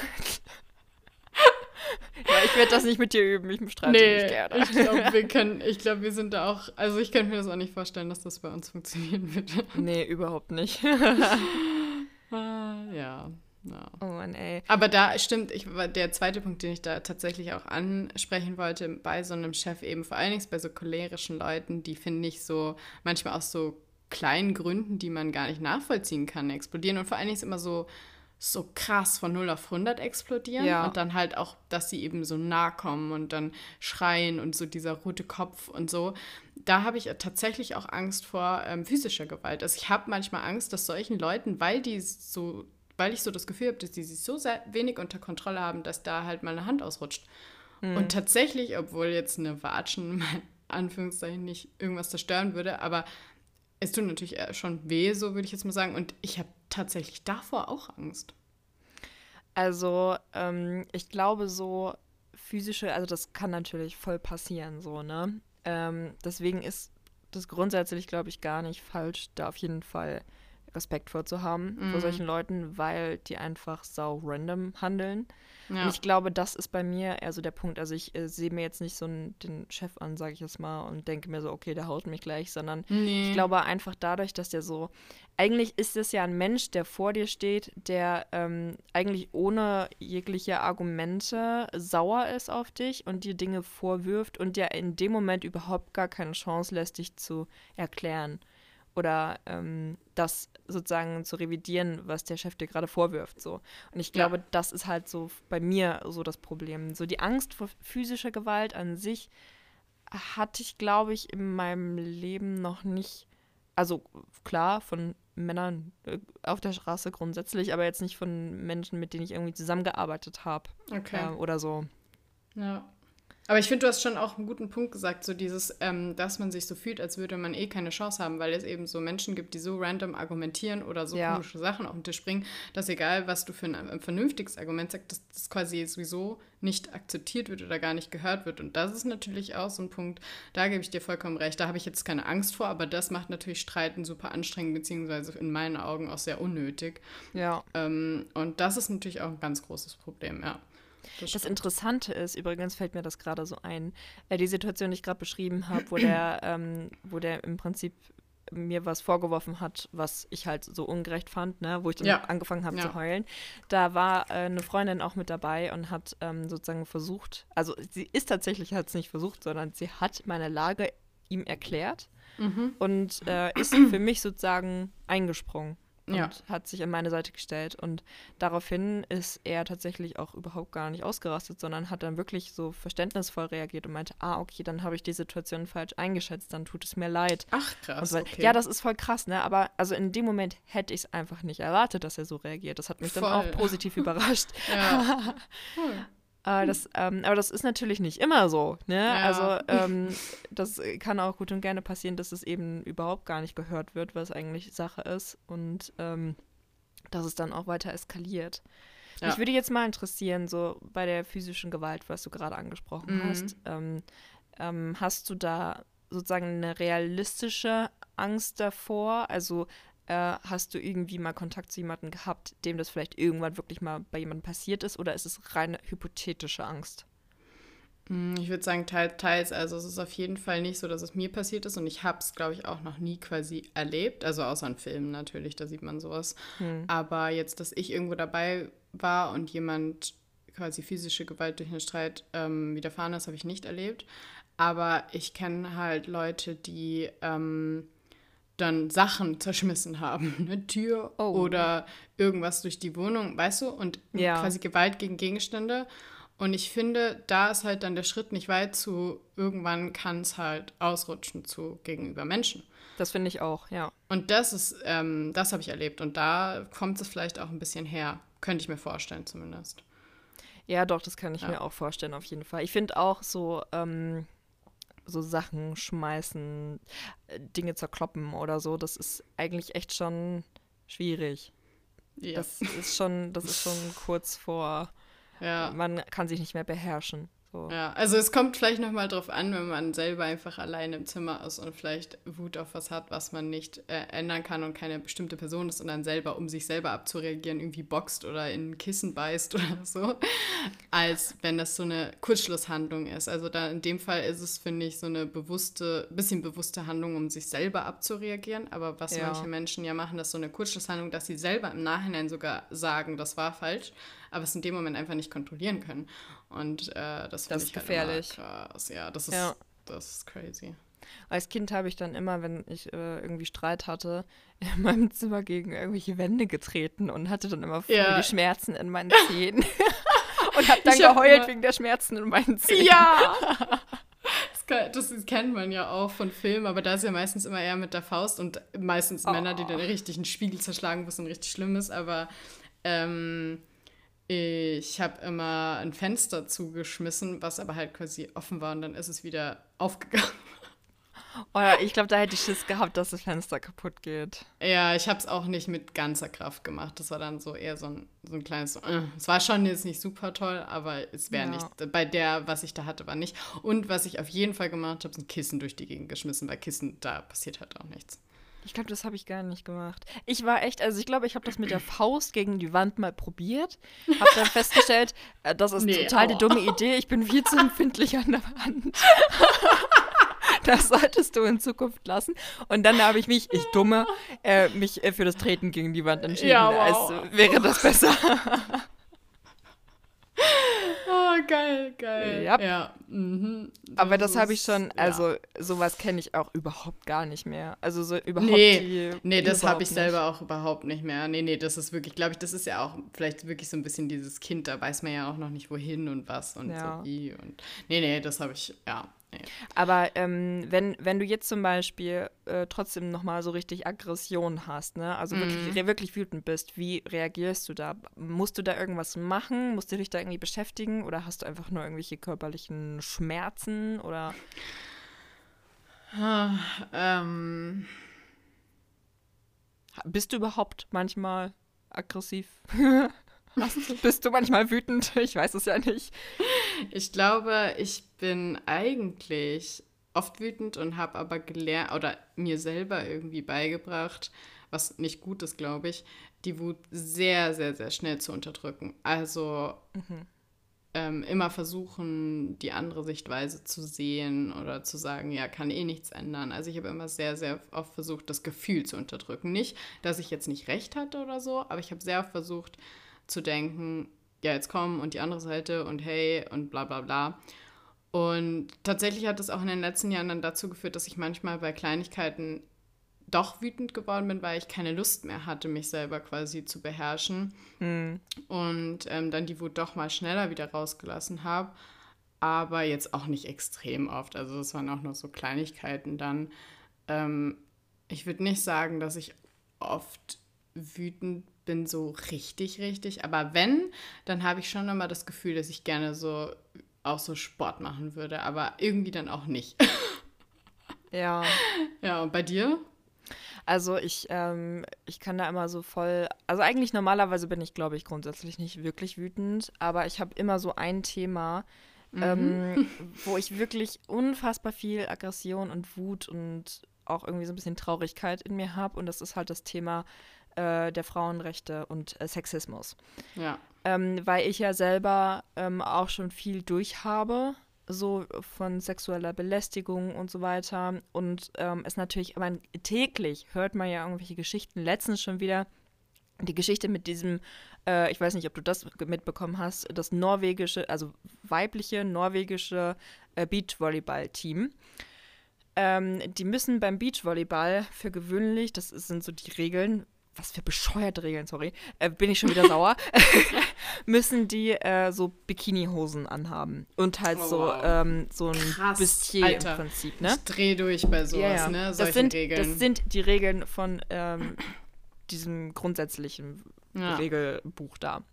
ich werde das nicht mit dir üben, ich streite nee, nicht gerne. Ich glaube, wir können, ich glaube, wir sind da auch, also ich könnte mir das auch nicht vorstellen, dass das bei uns funktionieren wird. Nee, überhaupt nicht. ah, ja. Ja. Oh Mann, ey. Aber da stimmt, ich, der zweite Punkt, den ich da tatsächlich auch ansprechen wollte, bei so einem Chef eben, vor allen Dingen bei so cholerischen Leuten, die finde ich so manchmal aus so kleinen Gründen, die man gar nicht nachvollziehen kann, explodieren. Und vor allen Dingen ist immer so, so krass von 0 auf 100 explodieren ja. und dann halt auch, dass sie eben so nah kommen und dann schreien und so dieser rote Kopf und so. Da habe ich tatsächlich auch Angst vor ähm, physischer Gewalt. Also ich habe manchmal Angst, dass solchen Leuten, weil die so weil ich so das Gefühl habe, dass die sich so wenig unter Kontrolle haben, dass da halt mal eine Hand ausrutscht. Mhm. Und tatsächlich, obwohl jetzt eine Watschen, in Anführungszeichen, nicht irgendwas zerstören würde, aber es tut natürlich schon weh, so würde ich jetzt mal sagen. Und ich habe tatsächlich davor auch Angst. Also, ähm, ich glaube, so physische, also das kann natürlich voll passieren, so, ne? Ähm, deswegen ist das grundsätzlich, glaube ich, gar nicht falsch, da auf jeden Fall Respekt vorzuhaben mhm. vor solchen Leuten, weil die einfach sau random handeln. Ja. Und ich glaube, das ist bei mir eher so der Punkt. Also ich äh, sehe mir jetzt nicht so einen, den Chef an, sage ich jetzt mal, und denke mir so, okay, der haut mich gleich, sondern nee. ich glaube einfach dadurch, dass der so, eigentlich ist es ja ein Mensch, der vor dir steht, der ähm, eigentlich ohne jegliche Argumente sauer ist auf dich und dir Dinge vorwirft und der in dem Moment überhaupt gar keine Chance lässt, dich zu erklären oder ähm, das sozusagen zu revidieren, was der Chef dir gerade vorwirft. So. Und ich glaube, ja. das ist halt so bei mir so das Problem. So die Angst vor physischer Gewalt an sich hatte ich, glaube ich, in meinem Leben noch nicht. Also klar, von Männern äh, auf der Straße grundsätzlich, aber jetzt nicht von Menschen, mit denen ich irgendwie zusammengearbeitet habe. Okay. Äh, oder so. Ja. Aber ich finde, du hast schon auch einen guten Punkt gesagt, so dieses, ähm, dass man sich so fühlt, als würde man eh keine Chance haben, weil es eben so Menschen gibt, die so random argumentieren oder so ja. komische Sachen auf den Tisch bringen, dass egal, was du für ein, ein vernünftiges Argument sagst, dass das quasi sowieso nicht akzeptiert wird oder gar nicht gehört wird. Und das ist natürlich auch so ein Punkt, da gebe ich dir vollkommen recht. Da habe ich jetzt keine Angst vor, aber das macht natürlich Streiten super anstrengend, beziehungsweise in meinen Augen auch sehr unnötig. Ja. Ähm, und das ist natürlich auch ein ganz großes Problem, ja. Das, das Interessante ist, übrigens fällt mir das gerade so ein, äh, die Situation, die ich gerade beschrieben habe, wo der, ähm, wo der im Prinzip mir was vorgeworfen hat, was ich halt so ungerecht fand, ne, wo ich dann ja. angefangen habe ja. zu heulen. Da war äh, eine Freundin auch mit dabei und hat ähm, sozusagen versucht, also sie ist tatsächlich, hat es nicht versucht, sondern sie hat meine Lage ihm erklärt mhm. und äh, ist für mich sozusagen eingesprungen und ja. hat sich an meine Seite gestellt. Und daraufhin ist er tatsächlich auch überhaupt gar nicht ausgerastet, sondern hat dann wirklich so verständnisvoll reagiert und meinte, ah, okay, dann habe ich die Situation falsch eingeschätzt, dann tut es mir leid. Ach, krass. So, okay. Ja, das ist voll krass, ne? Aber also in dem Moment hätte ich es einfach nicht erwartet, dass er so reagiert. Das hat mich voll. dann auch positiv überrascht. Ja. Cool. Aber das, ähm, aber das ist natürlich nicht immer so. Ne? Ja. Also ähm, das kann auch gut und gerne passieren, dass es eben überhaupt gar nicht gehört wird, was eigentlich Sache ist. Und ähm, dass es dann auch weiter eskaliert. Ja. Mich würde jetzt mal interessieren, so bei der physischen Gewalt, was du gerade angesprochen mhm. hast, ähm, ähm, hast du da sozusagen eine realistische Angst davor? Also äh, hast du irgendwie mal Kontakt zu jemandem gehabt, dem das vielleicht irgendwann wirklich mal bei jemandem passiert ist, oder ist es reine hypothetische Angst? Hm, ich würde sagen, teils, teils. Also es ist auf jeden Fall nicht so, dass es mir passiert ist und ich habe es, glaube ich, auch noch nie quasi erlebt. Also außer in Filmen natürlich, da sieht man sowas. Hm. Aber jetzt, dass ich irgendwo dabei war und jemand quasi physische Gewalt durch einen Streit ähm, widerfahren ist, habe ich nicht erlebt. Aber ich kenne halt Leute, die ähm, dann Sachen zerschmissen haben, eine Tür oh. oder irgendwas durch die Wohnung, weißt du, und ja. quasi Gewalt gegen Gegenstände. Und ich finde, da ist halt dann der Schritt nicht weit zu, irgendwann kann es halt ausrutschen zu gegenüber Menschen. Das finde ich auch, ja. Und das ist, ähm, das habe ich erlebt. Und da kommt es vielleicht auch ein bisschen her. Könnte ich mir vorstellen, zumindest. Ja, doch, das kann ich ja. mir auch vorstellen, auf jeden Fall. Ich finde auch so, ähm, so Sachen schmeißen, äh, Dinge zerkloppen oder so, das ist eigentlich echt schon schwierig. Ja. Das ist schon, das ist schon kurz vor, ja. man kann sich nicht mehr beherrschen. So. Ja, also es kommt vielleicht nochmal drauf an, wenn man selber einfach allein im Zimmer ist und vielleicht Wut auf was hat, was man nicht äh, ändern kann und keine bestimmte Person ist und dann selber, um sich selber abzureagieren, irgendwie boxt oder in ein Kissen beißt oder so, als wenn das so eine Kurzschlusshandlung ist. Also da in dem Fall ist es, finde ich, so eine bewusste, bisschen bewusste Handlung, um sich selber abzureagieren. Aber was ja. manche Menschen ja machen, das ist so eine Kurzschlusshandlung, dass sie selber im Nachhinein sogar sagen, das war falsch, aber es in dem Moment einfach nicht kontrollieren können. Und äh, das finde ich halt gefährlich. Halt krass. Ja, das ist, ja. das ist crazy. Als Kind habe ich dann immer, wenn ich äh, irgendwie Streit hatte, in meinem Zimmer gegen irgendwelche Wände getreten und hatte dann immer ja. die Schmerzen in meinen Zähnen. und habe dann ich geheult hab wegen der Schmerzen in meinen Zähnen. Ja! Das, das, kennt man ja auch von Filmen, aber da ist ja meistens immer eher mit der Faust und meistens oh. Männer, die dann richtig einen Spiegel zerschlagen, wo es dann richtig schlimm ist, aber ähm, ich habe immer ein Fenster zugeschmissen, was aber halt quasi offen war und dann ist es wieder aufgegangen. Oh ja, ich glaube, da hätte ich Schiss gehabt, dass das Fenster kaputt geht. Ja, ich habe es auch nicht mit ganzer Kraft gemacht. Das war dann so eher so ein, so ein kleines. Äh. Es war schon jetzt nicht super toll, aber es wäre ja. nicht. Bei der, was ich da hatte, war nicht. Und was ich auf jeden Fall gemacht habe, sind Kissen durch die Gegend geschmissen, weil Kissen, da passiert halt auch nichts. Ich glaube, das habe ich gar nicht gemacht. Ich war echt, also ich glaube, ich habe das mit der Faust gegen die Wand mal probiert. Habe dann festgestellt, äh, das ist nee, total oh. die dumme Idee. Ich bin viel zu empfindlich an der Wand. das solltest du in Zukunft lassen. Und dann habe ich mich, ich dumme, äh, mich äh, für das Treten gegen die Wand entschieden. Ja, wow. Als wäre das besser. Geil, geil. Ja. ja. Mhm. Aber das habe ich schon, also ja. sowas kenne ich auch überhaupt gar nicht mehr. Also so überhaupt Nee, die, nee das habe ich nicht. selber auch überhaupt nicht mehr. Nee, nee, das ist wirklich, glaube ich, das ist ja auch vielleicht wirklich so ein bisschen dieses Kind, da weiß man ja auch noch nicht wohin und was und ja. so wie. Und nee, nee, das habe ich, ja, aber ähm, wenn, wenn du jetzt zum Beispiel äh, trotzdem nochmal so richtig Aggression hast, ne? also mhm. wirklich, wirklich wütend bist, wie reagierst du da? Musst du da irgendwas machen? Musst du dich da irgendwie beschäftigen? Oder hast du einfach nur irgendwelche körperlichen Schmerzen? Oder. Ah, ähm. Bist du überhaupt manchmal aggressiv? Bist du manchmal wütend? Ich weiß es ja nicht. Ich glaube, ich bin eigentlich oft wütend und habe aber gelernt oder mir selber irgendwie beigebracht, was nicht gut ist, glaube ich, die Wut sehr, sehr, sehr schnell zu unterdrücken. Also mhm. ähm, immer versuchen, die andere Sichtweise zu sehen oder zu sagen, ja, kann eh nichts ändern. Also ich habe immer sehr, sehr oft versucht, das Gefühl zu unterdrücken. Nicht, dass ich jetzt nicht recht hatte oder so, aber ich habe sehr oft versucht, zu denken, ja, jetzt komm und die andere Seite und hey und bla bla bla. Und tatsächlich hat es auch in den letzten Jahren dann dazu geführt, dass ich manchmal bei Kleinigkeiten doch wütend geworden bin, weil ich keine Lust mehr hatte, mich selber quasi zu beherrschen. Mhm. Und ähm, dann die Wut doch mal schneller wieder rausgelassen habe. Aber jetzt auch nicht extrem oft. Also es waren auch nur so Kleinigkeiten dann. Ähm, ich würde nicht sagen, dass ich oft wütend bin, so richtig, richtig. Aber wenn, dann habe ich schon immer das Gefühl, dass ich gerne so auch so Sport machen würde. Aber irgendwie dann auch nicht. Ja. Ja, und bei dir? Also ich, ähm, ich kann da immer so voll, also eigentlich normalerweise bin ich, glaube ich, grundsätzlich nicht wirklich wütend, aber ich habe immer so ein Thema, mhm. ähm, wo ich wirklich unfassbar viel Aggression und Wut und auch irgendwie so ein bisschen Traurigkeit in mir habe und das ist halt das Thema äh, der Frauenrechte und äh, Sexismus. Ja. Ähm, weil ich ja selber ähm, auch schon viel durchhabe so von sexueller Belästigung und so weiter. Und ähm, es natürlich, man, täglich hört man ja irgendwelche Geschichten. Letztens schon wieder die Geschichte mit diesem, äh, ich weiß nicht, ob du das mitbekommen hast, das norwegische, also weibliche norwegische äh, Beachvolleyball-Team. Ähm, die müssen beim Beachvolleyball für gewöhnlich, das sind so die Regeln, was für bescheuerte Regeln, sorry, äh, bin ich schon wieder sauer, müssen die äh, so Bikini-Hosen anhaben. Und halt oh, so, ähm, so ein Krass, Bustier Alter. im Prinzip, ne? Ich dreh durch bei sowas, ja, ne? Solche das sind, Regeln. Das sind die Regeln von ähm, diesem grundsätzlichen ja. Regelbuch da.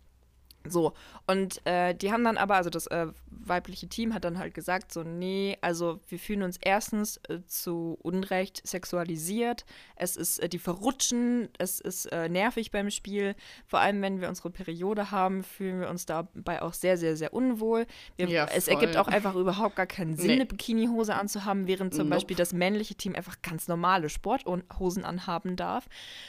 So, und äh, die haben dann aber, also das äh, weibliche Team hat dann halt gesagt, so, nee, also wir fühlen uns erstens äh, zu Unrecht sexualisiert, es ist, äh, die verrutschen, es ist äh, nervig beim Spiel, vor allem wenn wir unsere Periode haben, fühlen wir uns dabei auch sehr, sehr, sehr unwohl. Wir, ja, es ergibt auch einfach überhaupt gar keinen Sinn, nee. eine Bikinihose anzuhaben, während zum nope. Beispiel das männliche Team einfach ganz normale Sporthosen anhaben darf.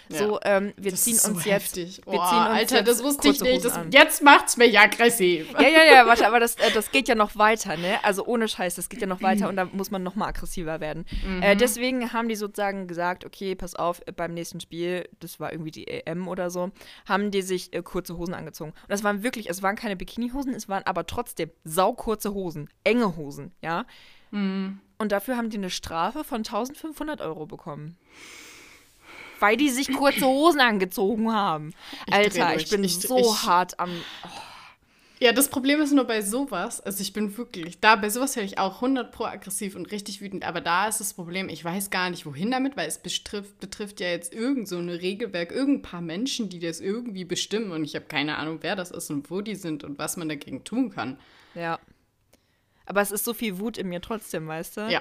Ja. So, ähm, wir ziehen uns so jetzt, wir ziehen uns Alter, jetzt das wusste ich nicht, das, jetzt macht's mich aggressiv. Ja, ja, ja, warte, aber das, äh, das geht ja noch weiter, ne? Also ohne Scheiß, das geht ja noch weiter und da muss man noch mal aggressiver werden. Mhm. Äh, deswegen haben die sozusagen gesagt, okay, pass auf, beim nächsten Spiel, das war irgendwie die EM oder so, haben die sich äh, kurze Hosen angezogen. Und das waren wirklich, es waren keine Bikini-Hosen, es waren aber trotzdem saukurze Hosen, enge Hosen, ja? Mhm. Und dafür haben die eine Strafe von 1500 Euro bekommen weil die sich kurze Hosen angezogen haben. Ich Alter, ich bin ich, so ich, hart am. Oh. Ja, das Problem ist nur bei sowas, also ich bin wirklich, da bei sowas werde ich auch 100 pro aggressiv und richtig wütend, aber da ist das Problem, ich weiß gar nicht, wohin damit, weil es betrifft, betrifft ja jetzt irgend so ein Regelwerk, irgendein paar Menschen, die das irgendwie bestimmen und ich habe keine Ahnung, wer das ist und wo die sind und was man dagegen tun kann. Ja. Aber es ist so viel Wut in mir trotzdem, weißt du? Ja.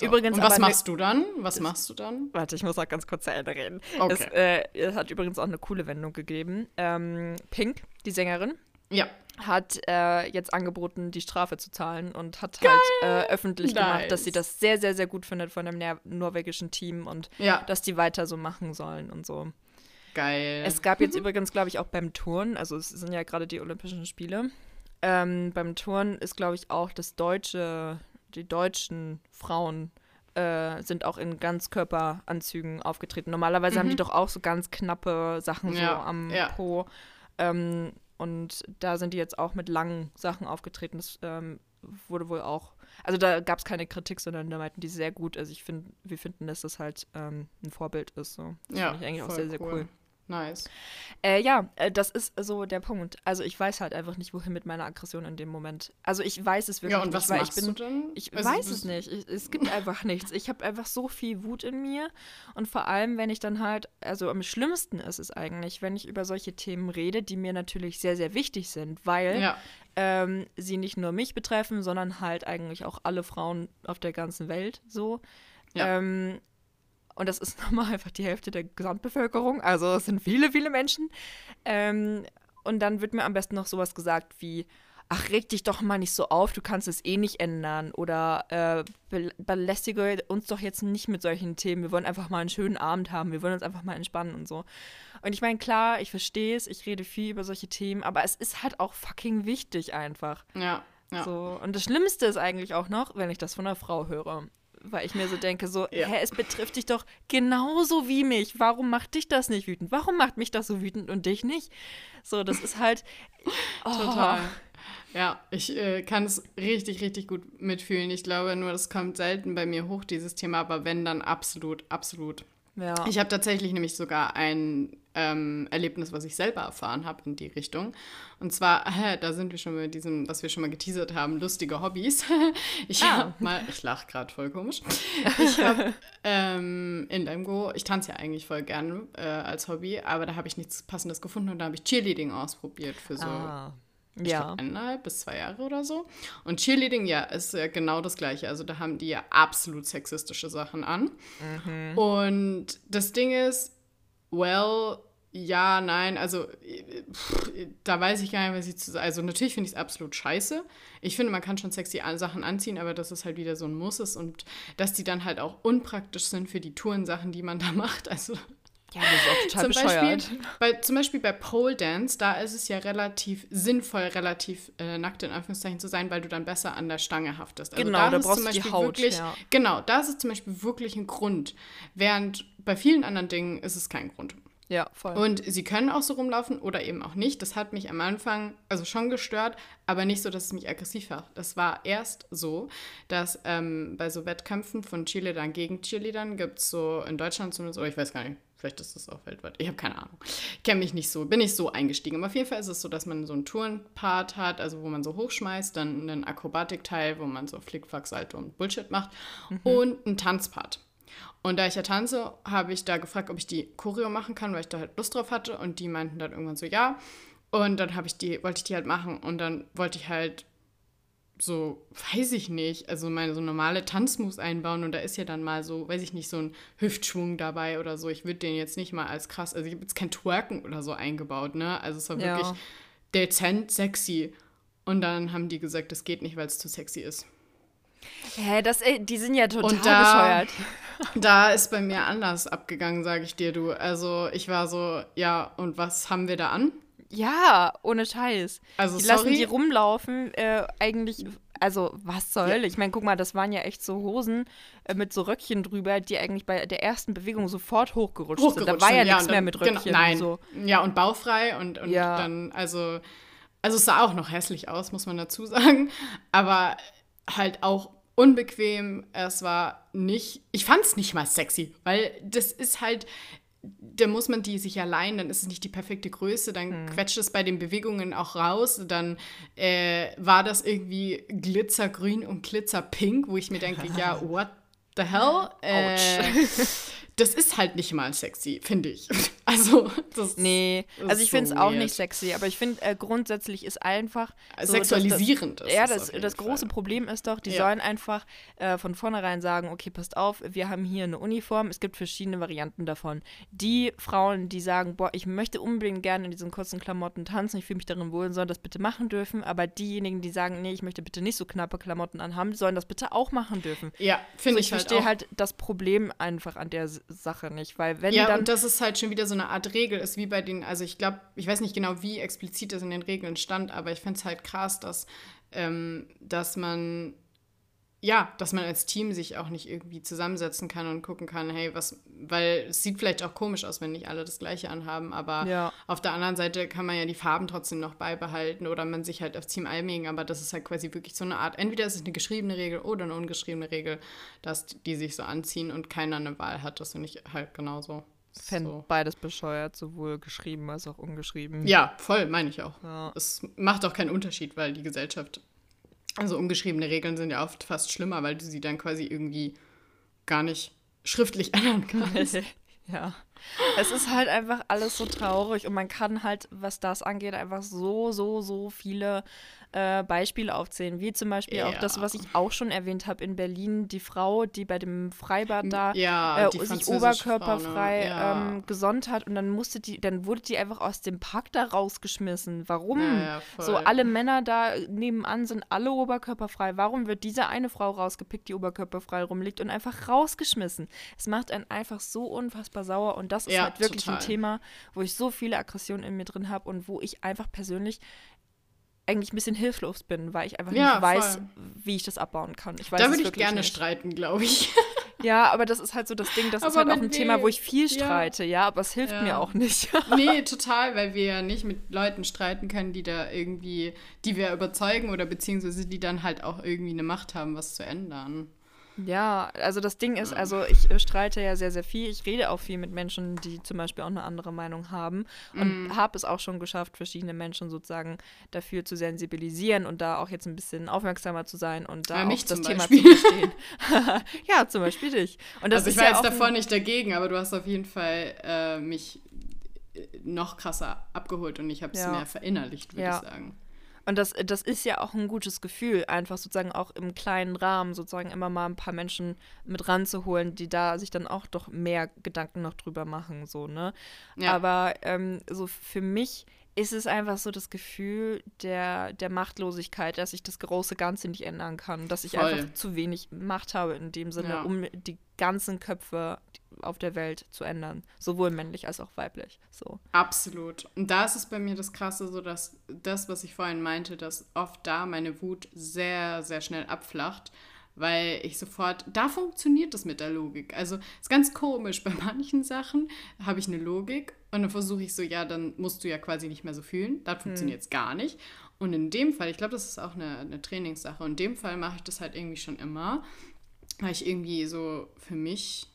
So. Übrigens, und was machst du dann? Was machst du dann? Warte, ich muss auch ganz kurz zu Ende reden. Okay. Es, äh, es hat übrigens auch eine coole Wendung gegeben. Ähm, Pink, die Sängerin, ja. hat äh, jetzt angeboten, die Strafe zu zahlen und hat Geil. halt äh, öffentlich nice. gemacht, dass sie das sehr, sehr, sehr gut findet von dem norwegischen Team und ja. dass die weiter so machen sollen und so. Geil. Es gab jetzt übrigens, glaube ich, auch beim Turnen, also es sind ja gerade die Olympischen Spiele. Ähm, beim Turnen ist, glaube ich, auch das deutsche, die deutschen Frauen äh, sind auch in Ganzkörperanzügen aufgetreten. Normalerweise mhm. haben die mhm. doch auch so ganz knappe Sachen ja. so am ja. Po. Ähm, und da sind die jetzt auch mit langen Sachen aufgetreten. Das ähm, wurde wohl auch. Also da gab es keine Kritik, sondern da meinten die sehr gut. Also ich finde, wir finden, dass das halt ähm, ein Vorbild ist. So. Das ja, finde ich eigentlich auch sehr, sehr cool. cool. Nice. Äh, ja, äh, das ist so der Punkt. Also ich weiß halt einfach nicht, wohin mit meiner Aggression in dem Moment. Also ich weiß es wirklich ja, und was nicht, weil machst ich bin. Du denn? Ich also, weiß es nicht. Ich, es gibt einfach nichts. Ich habe einfach so viel Wut in mir. Und vor allem, wenn ich dann halt, also am schlimmsten ist es eigentlich, wenn ich über solche Themen rede, die mir natürlich sehr, sehr wichtig sind, weil ja. ähm, sie nicht nur mich betreffen, sondern halt eigentlich auch alle Frauen auf der ganzen Welt so. Ja. Ähm, und das ist nochmal einfach die Hälfte der Gesamtbevölkerung. Also es sind viele, viele Menschen. Ähm, und dann wird mir am besten noch sowas gesagt wie, ach, reg dich doch mal nicht so auf, du kannst es eh nicht ändern. Oder äh, belästige uns doch jetzt nicht mit solchen Themen. Wir wollen einfach mal einen schönen Abend haben. Wir wollen uns einfach mal entspannen und so. Und ich meine, klar, ich verstehe es, ich rede viel über solche Themen, aber es ist halt auch fucking wichtig einfach. Ja. Ja. So. Und das Schlimmste ist eigentlich auch noch, wenn ich das von einer Frau höre weil ich mir so denke, so, ja. hä, es betrifft dich doch genauso wie mich. Warum macht dich das nicht wütend? Warum macht mich das so wütend und dich nicht? So, das ist halt. Oh. Total. Ja, ich äh, kann es richtig, richtig gut mitfühlen. Ich glaube nur, das kommt selten bei mir hoch, dieses Thema, aber wenn, dann absolut, absolut. Ja. Ich habe tatsächlich nämlich sogar ein ähm, Erlebnis, was ich selber erfahren habe in die Richtung. Und zwar, äh, da sind wir schon mit diesem, was wir schon mal geteasert haben, lustige Hobbys. ich ah. habe mal, ich lache gerade voll komisch. Ich habe ähm, in Lemgo, ich tanze ja eigentlich voll gerne äh, als Hobby, aber da habe ich nichts Passendes gefunden und da habe ich Cheerleading ausprobiert für so ah. Ja. Glaub, eineinhalb bis zwei Jahre oder so. Und Cheerleading, ja, ist ja genau das Gleiche. Also da haben die ja absolut sexistische Sachen an. Mhm. Und das Ding ist, well, ja, nein, also pff, da weiß ich gar nicht, was ich zu sagen. Also natürlich finde ich es absolut scheiße. Ich finde, man kann schon sexy Sachen anziehen, aber dass es halt wieder so ein Muss ist und dass die dann halt auch unpraktisch sind für die Tourensachen, die man da macht. Also ja, das ist auch total zum bescheuert. Beispiel, bei, zum Beispiel bei Pole Dance, da ist es ja relativ sinnvoll, relativ äh, nackt in Anführungszeichen zu sein, weil du dann besser an der Stange haftest. Also genau, da, da brauchst zum Beispiel die Haut. Wirklich, ja. Genau, da ist es zum Beispiel wirklich ein Grund. Während bei vielen anderen Dingen ist es kein Grund. Ja, voll. Und sie können auch so rumlaufen oder eben auch nicht. Das hat mich am Anfang also schon gestört, aber nicht so, dass es mich aggressiv macht. Das war erst so, dass ähm, bei so Wettkämpfen von Cheerleadern gegen Cheerleadern gibt es so in Deutschland zumindest, oder ich weiß gar nicht, Vielleicht ist das auch weltweit. Ich habe keine Ahnung. Ich kenne mich nicht so, bin nicht so eingestiegen. Aber auf jeden Fall ist es so, dass man so einen Tourenpart hat, also wo man so hochschmeißt, dann einen Akrobatikteil, wo man so Flickflack, Salto und Bullshit macht mhm. und einen Tanzpart. Und da ich ja tanze, habe ich da gefragt, ob ich die Choreo machen kann, weil ich da halt Lust drauf hatte. Und die meinten dann irgendwann so, ja. Und dann habe ich die, wollte ich die halt machen. Und dann wollte ich halt so, weiß ich nicht, also meine so normale Tanzmoves einbauen und da ist ja dann mal so, weiß ich nicht, so ein Hüftschwung dabei oder so. Ich würde den jetzt nicht mal als krass, also ich habe jetzt kein Twerken oder so eingebaut, ne? Also es war ja. wirklich dezent sexy. Und dann haben die gesagt, das geht nicht, weil es zu sexy ist. Hä, das, die sind ja total und da, bescheuert. Da ist bei mir anders abgegangen, sage ich dir, du. Also ich war so, ja, und was haben wir da an? Ja, ohne Scheiß. Also die sorry. lassen die rumlaufen, äh, eigentlich, also was soll? Ja. Ich meine, guck mal, das waren ja echt so Hosen äh, mit so Röckchen drüber, die eigentlich bei der ersten Bewegung sofort hochgerutscht, hochgerutscht sind. Da war ja, ja nichts mehr mit genau, Röckchen. Genau, nein. So. Ja, und baufrei und, und ja. dann, also, also es sah auch noch hässlich aus, muss man dazu sagen. Aber halt auch unbequem. Es war nicht, ich fand es nicht mal sexy, weil das ist halt, da muss man die sich allein, dann ist es nicht die perfekte Größe, dann hm. quetscht es bei den Bewegungen auch raus, dann äh, war das irgendwie glitzergrün und glitzerpink, wo ich mir denke, ja, what the hell? Äh, das ist halt nicht mal sexy, finde ich. Also, das Nee, das also ich finde es so auch nicht sexy, aber ich finde äh, grundsätzlich ist einfach. So, Sexualisierend das, Ja, das, das große Problem ist doch, die ja. sollen einfach äh, von vornherein sagen: Okay, passt auf, wir haben hier eine Uniform, es gibt verschiedene Varianten davon. Die Frauen, die sagen: Boah, ich möchte unbedingt gerne in diesen kurzen Klamotten tanzen, ich fühle mich darin wohl, sollen das bitte machen dürfen, aber diejenigen, die sagen: Nee, ich möchte bitte nicht so knappe Klamotten anhaben, sollen das bitte auch machen dürfen. Ja, finde so, ich. Ich halt verstehe halt das Problem einfach an der Sache nicht, weil wenn ja, dann. und das ist halt schon wieder so eine Art Regel, ist wie bei den, also ich glaube, ich weiß nicht genau, wie explizit das in den Regeln stand, aber ich finde es halt krass, dass, ähm, dass man ja, dass man als Team sich auch nicht irgendwie zusammensetzen kann und gucken kann, hey, was, weil es sieht vielleicht auch komisch aus, wenn nicht alle das Gleiche anhaben, aber ja. auf der anderen Seite kann man ja die Farben trotzdem noch beibehalten oder man sich halt auf Team einigen, aber das ist halt quasi wirklich so eine Art, entweder ist es eine geschriebene Regel oder eine ungeschriebene Regel, dass die sich so anziehen und keiner eine Wahl hat, das finde ich halt genauso. Fände so. beides bescheuert, sowohl geschrieben als auch ungeschrieben. Ja, voll, meine ich auch. Ja. Es macht auch keinen Unterschied, weil die Gesellschaft also ungeschriebene Regeln sind ja oft fast schlimmer, weil du sie dann quasi irgendwie gar nicht schriftlich ändern kannst. ja. Es ist halt einfach alles so traurig und man kann halt, was das angeht, einfach so, so, so viele äh, Beispiele aufzählen, wie zum Beispiel ja. auch das, was ich auch schon erwähnt habe in Berlin, die Frau, die bei dem Freibad da ja, äh, sich oberkörperfrei Frau, ne? ähm, gesonnt hat und dann musste die, dann wurde die einfach aus dem Park da rausgeschmissen. Warum? so alle Männer da nebenan sind alle oberkörperfrei. Warum wird diese eine Frau rausgepickt, die oberkörperfrei rumliegt und einfach rausgeschmissen? Es macht einen einfach so unfassbar sauer und das ist halt wirklich total. ein Thema, wo ich so viele Aggressionen in mir drin habe und wo ich einfach persönlich eigentlich ein bisschen hilflos bin, weil ich einfach ja, nicht weiß, voll. wie ich das abbauen kann. Ich weiß da würde ich gerne nicht. streiten, glaube ich. Ja, aber das ist halt so das Ding, das aber ist halt auch ein Thema, wo ich viel streite, ja, ja aber es hilft ja. mir auch nicht. nee, total, weil wir ja nicht mit Leuten streiten können, die da irgendwie, die wir überzeugen oder beziehungsweise die dann halt auch irgendwie eine Macht haben, was zu ändern. Ja, also das Ding ist, also ich äh, streite ja sehr, sehr viel. Ich rede auch viel mit Menschen, die zum Beispiel auch eine andere Meinung haben und mm. habe es auch schon geschafft, verschiedene Menschen sozusagen dafür zu sensibilisieren und da auch jetzt ein bisschen aufmerksamer zu sein und da ja, auch das Thema zu verstehen. ja, zum Beispiel dich. Und das also ich war ja jetzt davor nicht dagegen, aber du hast auf jeden Fall äh, mich äh, noch krasser abgeholt und ich habe es ja. mehr verinnerlicht, würde ja. ich sagen. Und das, das ist ja auch ein gutes Gefühl, einfach sozusagen auch im kleinen Rahmen sozusagen immer mal ein paar Menschen mit ranzuholen, die da sich dann auch doch mehr Gedanken noch drüber machen, so, ne? Ja. Aber ähm, so für mich ist es einfach so das Gefühl der, der Machtlosigkeit, dass ich das große Ganze nicht ändern kann, dass ich Voll. einfach zu wenig Macht habe in dem Sinne, ja. um die ganzen Köpfe auf der Welt zu ändern, sowohl männlich als auch weiblich. So. Absolut. Und da ist es bei mir das Krasse, so dass das, was ich vorhin meinte, dass oft da meine Wut sehr, sehr schnell abflacht weil ich sofort, da funktioniert das mit der Logik. Also ist ganz komisch, bei manchen Sachen habe ich eine Logik und dann versuche ich so, ja, dann musst du ja quasi nicht mehr so fühlen. Da funktioniert es hm. gar nicht. Und in dem Fall, ich glaube, das ist auch eine, eine Trainingssache. In dem Fall mache ich das halt irgendwie schon immer, weil ich irgendwie so für mich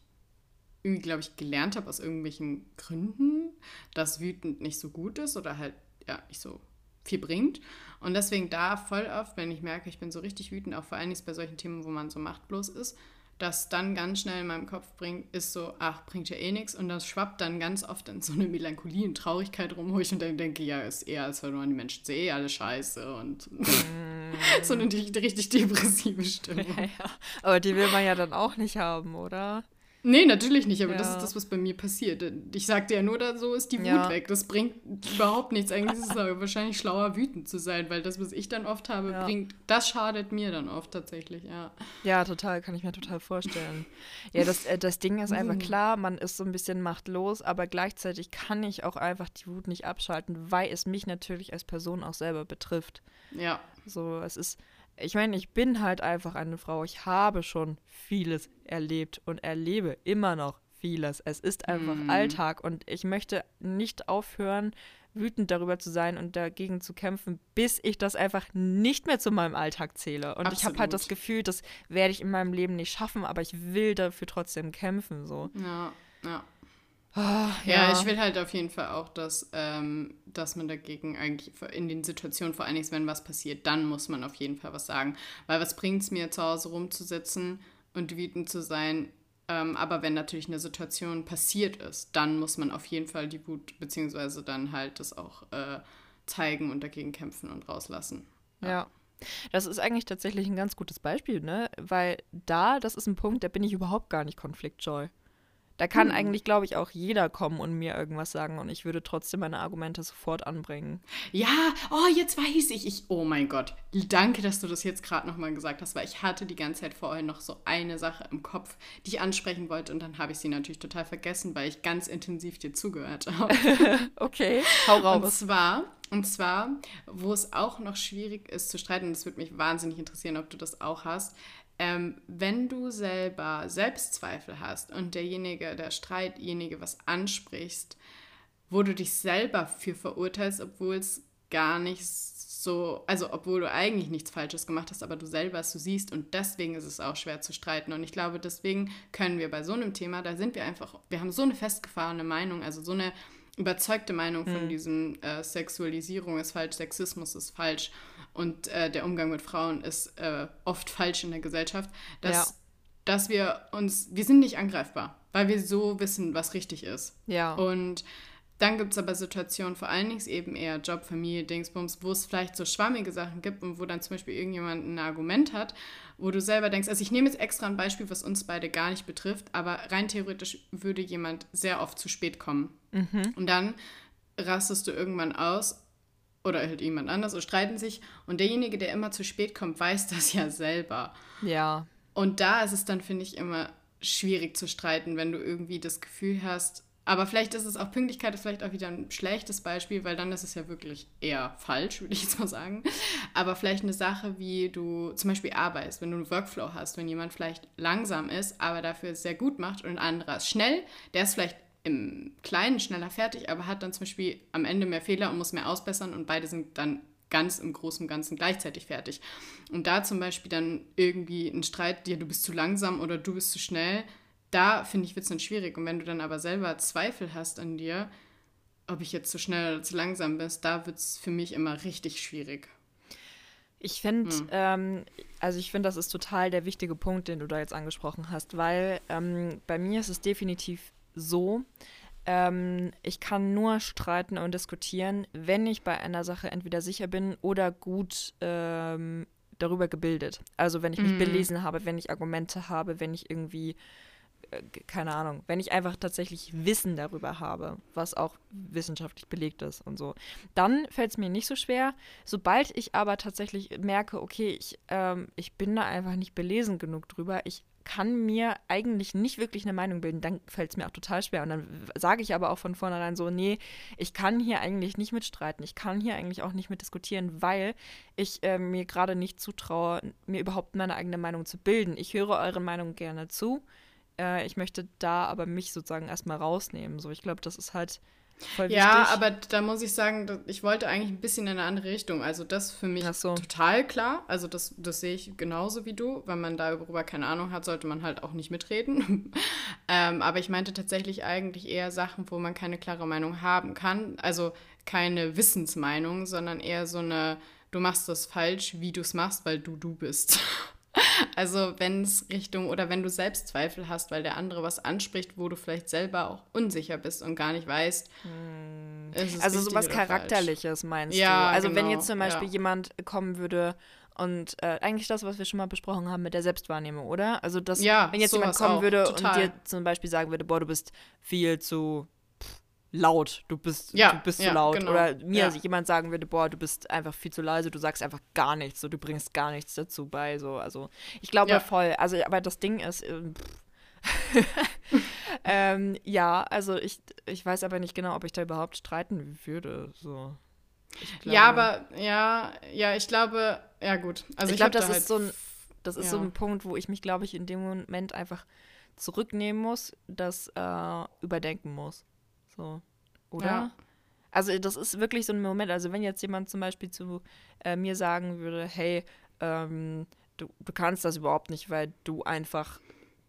irgendwie, glaube ich, gelernt habe aus irgendwelchen Gründen, dass wütend nicht so gut ist oder halt ja nicht so viel bringt. Und deswegen da voll oft, wenn ich merke, ich bin so richtig wütend, auch vor allem bei solchen Themen, wo man so machtlos ist, das dann ganz schnell in meinem Kopf bringt, ist so, ach, bringt ja eh nichts. Und das schwappt dann ganz oft in so eine Melancholie und Traurigkeit rum, wo ich dann denke, ja, ist eher als verloren, die Menschen sind eh alle scheiße und mm. so eine richtig depressive Stimmung. Ja, ja. Aber die will man ja dann auch nicht haben, oder? Nee, natürlich nicht, aber ja. das ist das, was bei mir passiert. Ich sagte ja nur, da so ist die Wut ja. weg. Das bringt überhaupt nichts. Eigentlich ist es aber wahrscheinlich schlauer, wütend zu sein, weil das, was ich dann oft habe, ja. bringt, das schadet mir dann oft tatsächlich, ja. Ja, total, kann ich mir total vorstellen. ja, das, äh, das Ding ist einfach klar, man ist so ein bisschen machtlos, aber gleichzeitig kann ich auch einfach die Wut nicht abschalten, weil es mich natürlich als Person auch selber betrifft. Ja. So, es ist ich meine, ich bin halt einfach eine Frau. Ich habe schon vieles erlebt und erlebe immer noch vieles. Es ist einfach mm. Alltag und ich möchte nicht aufhören, wütend darüber zu sein und dagegen zu kämpfen, bis ich das einfach nicht mehr zu meinem Alltag zähle. Und Absolut. ich habe halt das Gefühl, das werde ich in meinem Leben nicht schaffen, aber ich will dafür trotzdem kämpfen. So. Ja, ja. Ja. ja. ich will halt auf jeden Fall auch, dass, ähm, dass man dagegen eigentlich in den Situationen, vor allem wenn was passiert, dann muss man auf jeden Fall was sagen. Weil was bringt es mir, zu Hause rumzusitzen und wütend zu sein? Ähm, aber wenn natürlich eine Situation passiert ist, dann muss man auf jeden Fall die Wut, beziehungsweise dann halt das auch äh, zeigen und dagegen kämpfen und rauslassen. ja. ja. Das ist eigentlich tatsächlich ein ganz gutes Beispiel, ne? Weil da, das ist ein Punkt, da bin ich überhaupt gar nicht konfliktscheu. Da kann hm. eigentlich, glaube ich, auch jeder kommen und mir irgendwas sagen und ich würde trotzdem meine Argumente sofort anbringen. Ja, oh, jetzt weiß ich. ich oh mein Gott. Danke, dass du das jetzt gerade nochmal gesagt hast, weil ich hatte die ganze Zeit vorher noch so eine Sache im Kopf, die ich ansprechen wollte und dann habe ich sie natürlich total vergessen, weil ich ganz intensiv dir zugehört habe. okay, hau raus. Und zwar, und zwar, wo es auch noch schwierig ist zu streiten, das würde mich wahnsinnig interessieren, ob du das auch hast, ähm, wenn du selber Selbstzweifel hast und derjenige, der Streitjenige was ansprichst, wo du dich selber für verurteilst, obwohl es gar nicht so, also obwohl du eigentlich nichts Falsches gemacht hast, aber du selber es so siehst und deswegen ist es auch schwer zu streiten. Und ich glaube, deswegen können wir bei so einem Thema, da sind wir einfach, wir haben so eine festgefahrene Meinung, also so eine überzeugte Meinung von mhm. diesem äh, Sexualisierung ist falsch, Sexismus ist falsch und äh, der Umgang mit Frauen ist äh, oft falsch in der Gesellschaft, dass, ja. dass wir uns, wir sind nicht angreifbar, weil wir so wissen, was richtig ist. Ja. Und dann gibt es aber Situationen, vor allen Dingen eben eher Job, Familie, Dingsbums, wo es vielleicht so schwammige Sachen gibt und wo dann zum Beispiel irgendjemand ein Argument hat, wo du selber denkst, also ich nehme jetzt extra ein Beispiel, was uns beide gar nicht betrifft, aber rein theoretisch würde jemand sehr oft zu spät kommen. Mhm. Und dann rastest du irgendwann aus oder halt jemand anders und streiten sich und derjenige, der immer zu spät kommt, weiß das ja selber. Ja. Und da ist es dann, finde ich, immer schwierig zu streiten, wenn du irgendwie das Gefühl hast, aber vielleicht ist es auch Pünktlichkeit, ist vielleicht auch wieder ein schlechtes Beispiel, weil dann ist es ja wirklich eher falsch, würde ich jetzt mal sagen. Aber vielleicht eine Sache, wie du zum Beispiel arbeitest, wenn du einen Workflow hast, wenn jemand vielleicht langsam ist, aber dafür sehr gut macht und ein anderer ist schnell, der ist vielleicht im Kleinen schneller fertig, aber hat dann zum Beispiel am Ende mehr Fehler und muss mehr ausbessern und beide sind dann ganz im Großen und Ganzen gleichzeitig fertig. Und da zum Beispiel dann irgendwie ein Streit, ja, du bist zu langsam oder du bist zu schnell, da finde ich, wird es dann schwierig. Und wenn du dann aber selber Zweifel hast an dir, ob ich jetzt zu schnell oder zu langsam bin, da wird es für mich immer richtig schwierig. Ich finde, hm. ähm, also ich finde, das ist total der wichtige Punkt, den du da jetzt angesprochen hast, weil ähm, bei mir ist es definitiv so, ähm, ich kann nur streiten und diskutieren, wenn ich bei einer Sache entweder sicher bin oder gut ähm, darüber gebildet. Also wenn ich mich mhm. belesen habe, wenn ich Argumente habe, wenn ich irgendwie keine Ahnung, wenn ich einfach tatsächlich Wissen darüber habe, was auch wissenschaftlich belegt ist und so, dann fällt es mir nicht so schwer. Sobald ich aber tatsächlich merke, okay, ich, ähm, ich bin da einfach nicht belesen genug drüber, ich kann mir eigentlich nicht wirklich eine Meinung bilden, dann fällt es mir auch total schwer. Und dann sage ich aber auch von vornherein so, nee, ich kann hier eigentlich nicht mitstreiten, ich kann hier eigentlich auch nicht mit diskutieren, weil ich äh, mir gerade nicht zutraue, mir überhaupt meine eigene Meinung zu bilden. Ich höre eure Meinung gerne zu äh, ich möchte da aber mich sozusagen erstmal rausnehmen. So, ich glaube, das ist halt voll wichtig. Ja, aber da muss ich sagen, ich wollte eigentlich ein bisschen in eine andere Richtung. Also das für mich so. total klar. Also das, das sehe ich genauso wie du. Wenn man darüber keine Ahnung hat, sollte man halt auch nicht mitreden. ähm, aber ich meinte tatsächlich eigentlich eher Sachen, wo man keine klare Meinung haben kann. Also keine Wissensmeinung, sondern eher so eine, du machst das falsch, wie du es machst, weil du du bist. Also wenn es Richtung oder wenn du Selbstzweifel hast, weil der andere was anspricht, wo du vielleicht selber auch unsicher bist und gar nicht weißt. Hm. also sowas Charakterliches falsch. meinst ja, du? Also genau, wenn jetzt zum Beispiel ja. jemand kommen würde und äh, eigentlich das, was wir schon mal besprochen haben mit der Selbstwahrnehmung, oder? Also das, ja, wenn jetzt jemand kommen auch, würde total. und dir zum Beispiel sagen würde, boah, du bist viel zu laut, du bist, ja, du bist ja, zu laut. Genau. Oder mir ja. jemand sagen würde, boah, du bist einfach viel zu leise, du sagst einfach gar nichts, so, du bringst gar nichts dazu bei. So. Also ich glaube ja. voll. Also, aber das Ding ist, äh, ähm, ja, also ich, ich weiß aber nicht genau, ob ich da überhaupt streiten würde. So. ja, aber ja, ja, ich glaube, ja gut. Also ich, glaube, das da ist halt so ein, das ist so ein Punkt, wo ich mich, glaube ich, in dem Moment einfach zurücknehmen muss, das äh, überdenken muss. So, oder? Ja. Also das ist wirklich so ein Moment, also wenn jetzt jemand zum Beispiel zu äh, mir sagen würde, hey, ähm, du, du kannst das überhaupt nicht, weil du einfach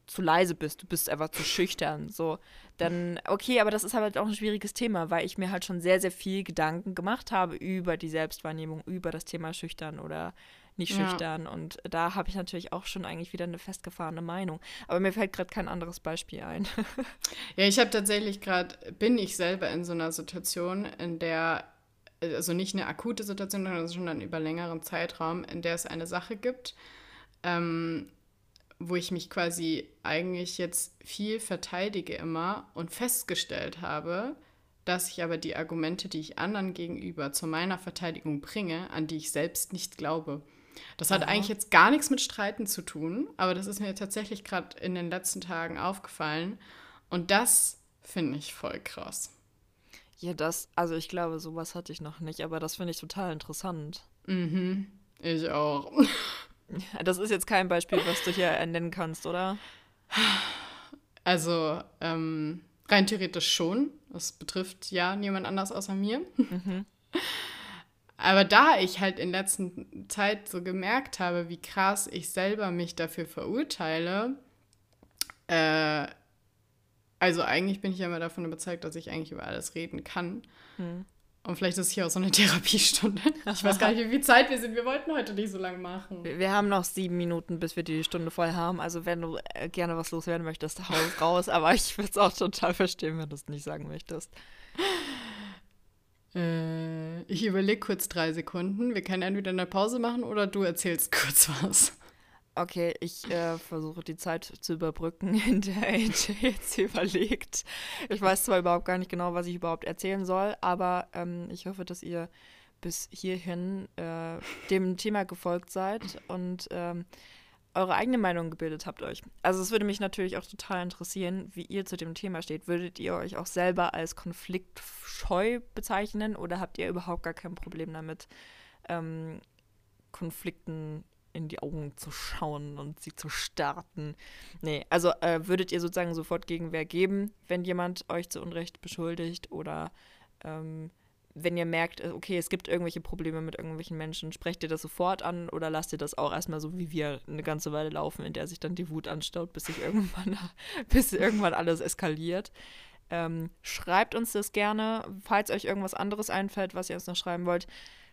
zu leise bist, du bist einfach zu schüchtern, so, dann, okay, aber das ist halt auch ein schwieriges Thema, weil ich mir halt schon sehr, sehr viel Gedanken gemacht habe über die Selbstwahrnehmung, über das Thema Schüchtern oder nicht ja. schüchtern. Und da habe ich natürlich auch schon eigentlich wieder eine festgefahrene Meinung. Aber mir fällt gerade kein anderes Beispiel ein. ja, ich habe tatsächlich gerade, bin ich selber in so einer Situation, in der, also nicht eine akute Situation, sondern schon dann über längeren Zeitraum, in der es eine Sache gibt, ähm, wo ich mich quasi eigentlich jetzt viel verteidige immer und festgestellt habe, dass ich aber die Argumente, die ich anderen gegenüber zu meiner Verteidigung bringe, an die ich selbst nicht glaube. Das hat Aha. eigentlich jetzt gar nichts mit Streiten zu tun, aber das ist mir tatsächlich gerade in den letzten Tagen aufgefallen. Und das finde ich voll krass. Ja, das, also ich glaube, sowas hatte ich noch nicht, aber das finde ich total interessant. Mhm, ich auch. Das ist jetzt kein Beispiel, was du hier nennen kannst, oder? Also, ähm, rein theoretisch schon. Das betrifft ja niemand anders außer mir. Mhm. Aber da ich halt in letzter Zeit so gemerkt habe, wie krass ich selber mich dafür verurteile, äh, also eigentlich bin ich ja immer davon überzeugt, dass ich eigentlich über alles reden kann. Hm. Und vielleicht ist es hier auch so eine Therapiestunde. Ich weiß gar nicht, wie viel Zeit wir sind. Wir wollten heute nicht so lange machen. Wir haben noch sieben Minuten, bis wir die Stunde voll haben. Also wenn du äh, gerne was loswerden möchtest, hau raus. Aber ich würde es auch total verstehen, wenn du es nicht sagen möchtest. Äh, ich überlege kurz drei Sekunden. Wir können entweder eine Pause machen oder du erzählst kurz was. Okay, ich äh, versuche die Zeit zu überbrücken, in der AJ jetzt überlegt. Ich weiß zwar überhaupt gar nicht genau, was ich überhaupt erzählen soll, aber ähm, ich hoffe, dass ihr bis hierhin äh, dem Thema gefolgt seid und ähm, eure eigene Meinung gebildet habt euch. Also es würde mich natürlich auch total interessieren, wie ihr zu dem Thema steht. Würdet ihr euch auch selber als konfliktscheu bezeichnen oder habt ihr überhaupt gar kein Problem damit, ähm, Konflikten in die Augen zu schauen und sie zu starten? Nee, also äh, würdet ihr sozusagen sofort Gegenwehr geben, wenn jemand euch zu Unrecht beschuldigt oder ähm, wenn ihr merkt, äh, okay, es gibt irgendwelche Probleme mit irgendwelchen Menschen, sprecht ihr das sofort an oder lasst ihr das auch erstmal so wie wir eine ganze Weile laufen, in der sich dann die Wut anstaut, bis sich irgendwann, bis irgendwann alles eskaliert. Ähm, schreibt uns das gerne, falls euch irgendwas anderes einfällt, was ihr uns noch schreiben wollt.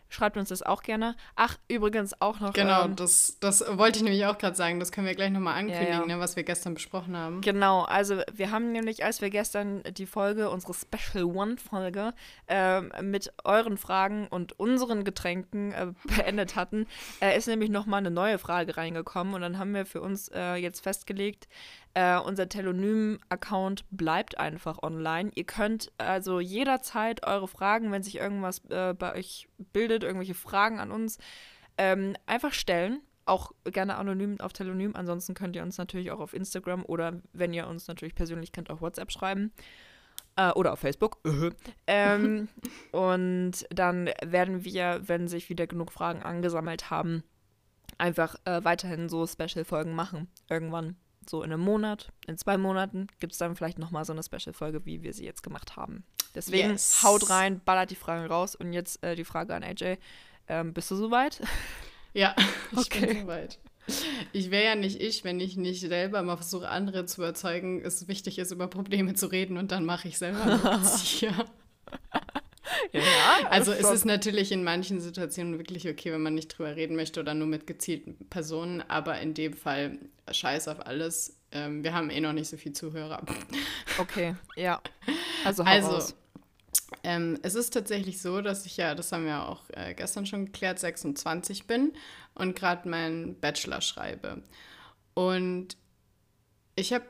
Schreibt uns das auch gerne. Ach, übrigens auch noch. Genau, ähm, das, das wollte ich nämlich auch gerade sagen. Das können wir gleich nochmal ankündigen, ja, ja. Ne, was wir gestern besprochen haben. Genau, also wir haben nämlich, als wir gestern die Folge, unsere Special One-Folge, äh, mit euren Fragen und unseren Getränken äh, beendet hatten, äh, ist nämlich nochmal eine neue Frage reingekommen. Und dann haben wir für uns äh, jetzt festgelegt, äh, unser Telonym-Account bleibt einfach online. Ihr könnt also jederzeit eure Fragen, wenn sich irgendwas äh, bei euch bildet, irgendwelche Fragen an uns, ähm, einfach stellen. Auch gerne anonym auf Telonym. Ansonsten könnt ihr uns natürlich auch auf Instagram oder wenn ihr uns natürlich persönlich kennt, auf WhatsApp schreiben. Äh, oder auf Facebook. ähm, und dann werden wir, wenn sich wieder genug Fragen angesammelt haben, einfach äh, weiterhin so Special-Folgen machen. Irgendwann so in einem Monat, in zwei Monaten gibt es dann vielleicht nochmal so eine Special-Folge, wie wir sie jetzt gemacht haben. Deswegen yes. haut rein, ballert die Fragen raus und jetzt äh, die Frage an AJ. Ähm, bist du soweit? Ja, ich okay. bin soweit. Ich wäre ja nicht ich, wenn ich nicht selber mal versuche, andere zu überzeugen, es wichtig ist, über Probleme zu reden und dann mache ich selber einen ja, also es ist natürlich in manchen Situationen wirklich okay, wenn man nicht drüber reden möchte oder nur mit gezielten Personen, aber in dem Fall scheiß auf alles. Ähm, wir haben eh noch nicht so viel Zuhörer. Okay, ja. Also, also ähm, es ist tatsächlich so, dass ich ja, das haben wir auch äh, gestern schon geklärt, 26 bin und gerade meinen Bachelor schreibe. Und ich habe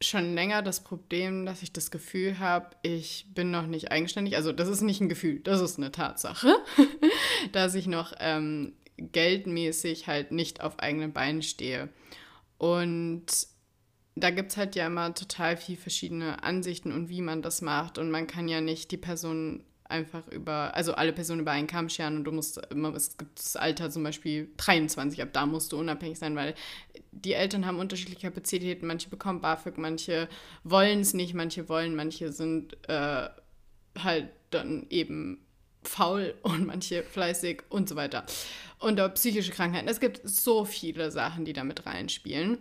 schon länger das Problem, dass ich das Gefühl habe, ich bin noch nicht eigenständig. Also das ist nicht ein Gefühl, das ist eine Tatsache, dass ich noch ähm, geldmäßig halt nicht auf eigenen Beinen stehe. Und da gibt es halt ja immer total viel verschiedene Ansichten und wie man das macht. Und man kann ja nicht die Person einfach über, also alle Personen über einen Kamm scheren und du musst immer, es gibt das Alter zum Beispiel 23, ab da musst du unabhängig sein, weil die Eltern haben unterschiedliche Kapazitäten, manche bekommen BAföG, manche wollen es nicht, manche wollen, manche sind äh, halt dann eben faul und manche fleißig und so weiter. Und auch psychische Krankheiten. Es gibt so viele Sachen, die damit reinspielen.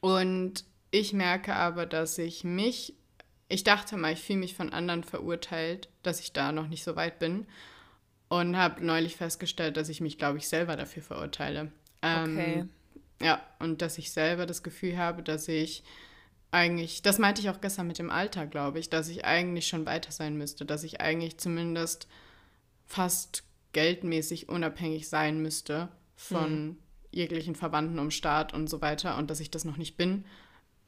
Und ich merke aber, dass ich mich ich dachte mal, ich fühle mich von anderen verurteilt, dass ich da noch nicht so weit bin. Und habe neulich festgestellt, dass ich mich, glaube ich, selber dafür verurteile. Ähm, okay. Ja, und dass ich selber das Gefühl habe, dass ich eigentlich, das meinte ich auch gestern mit dem Alter, glaube ich, dass ich eigentlich schon weiter sein müsste, dass ich eigentlich zumindest fast geldmäßig unabhängig sein müsste von hm. jeglichen Verwandten um Staat und so weiter und dass ich das noch nicht bin.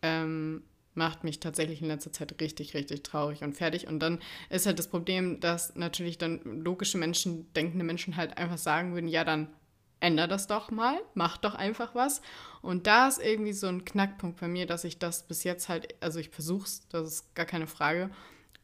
Ähm, macht mich tatsächlich in letzter Zeit richtig, richtig traurig und fertig. Und dann ist halt das Problem, dass natürlich dann logische Menschen, denkende Menschen halt einfach sagen würden, ja, dann änder das doch mal, mach doch einfach was. Und da ist irgendwie so ein Knackpunkt bei mir, dass ich das bis jetzt halt, also ich versuch's, das ist gar keine Frage,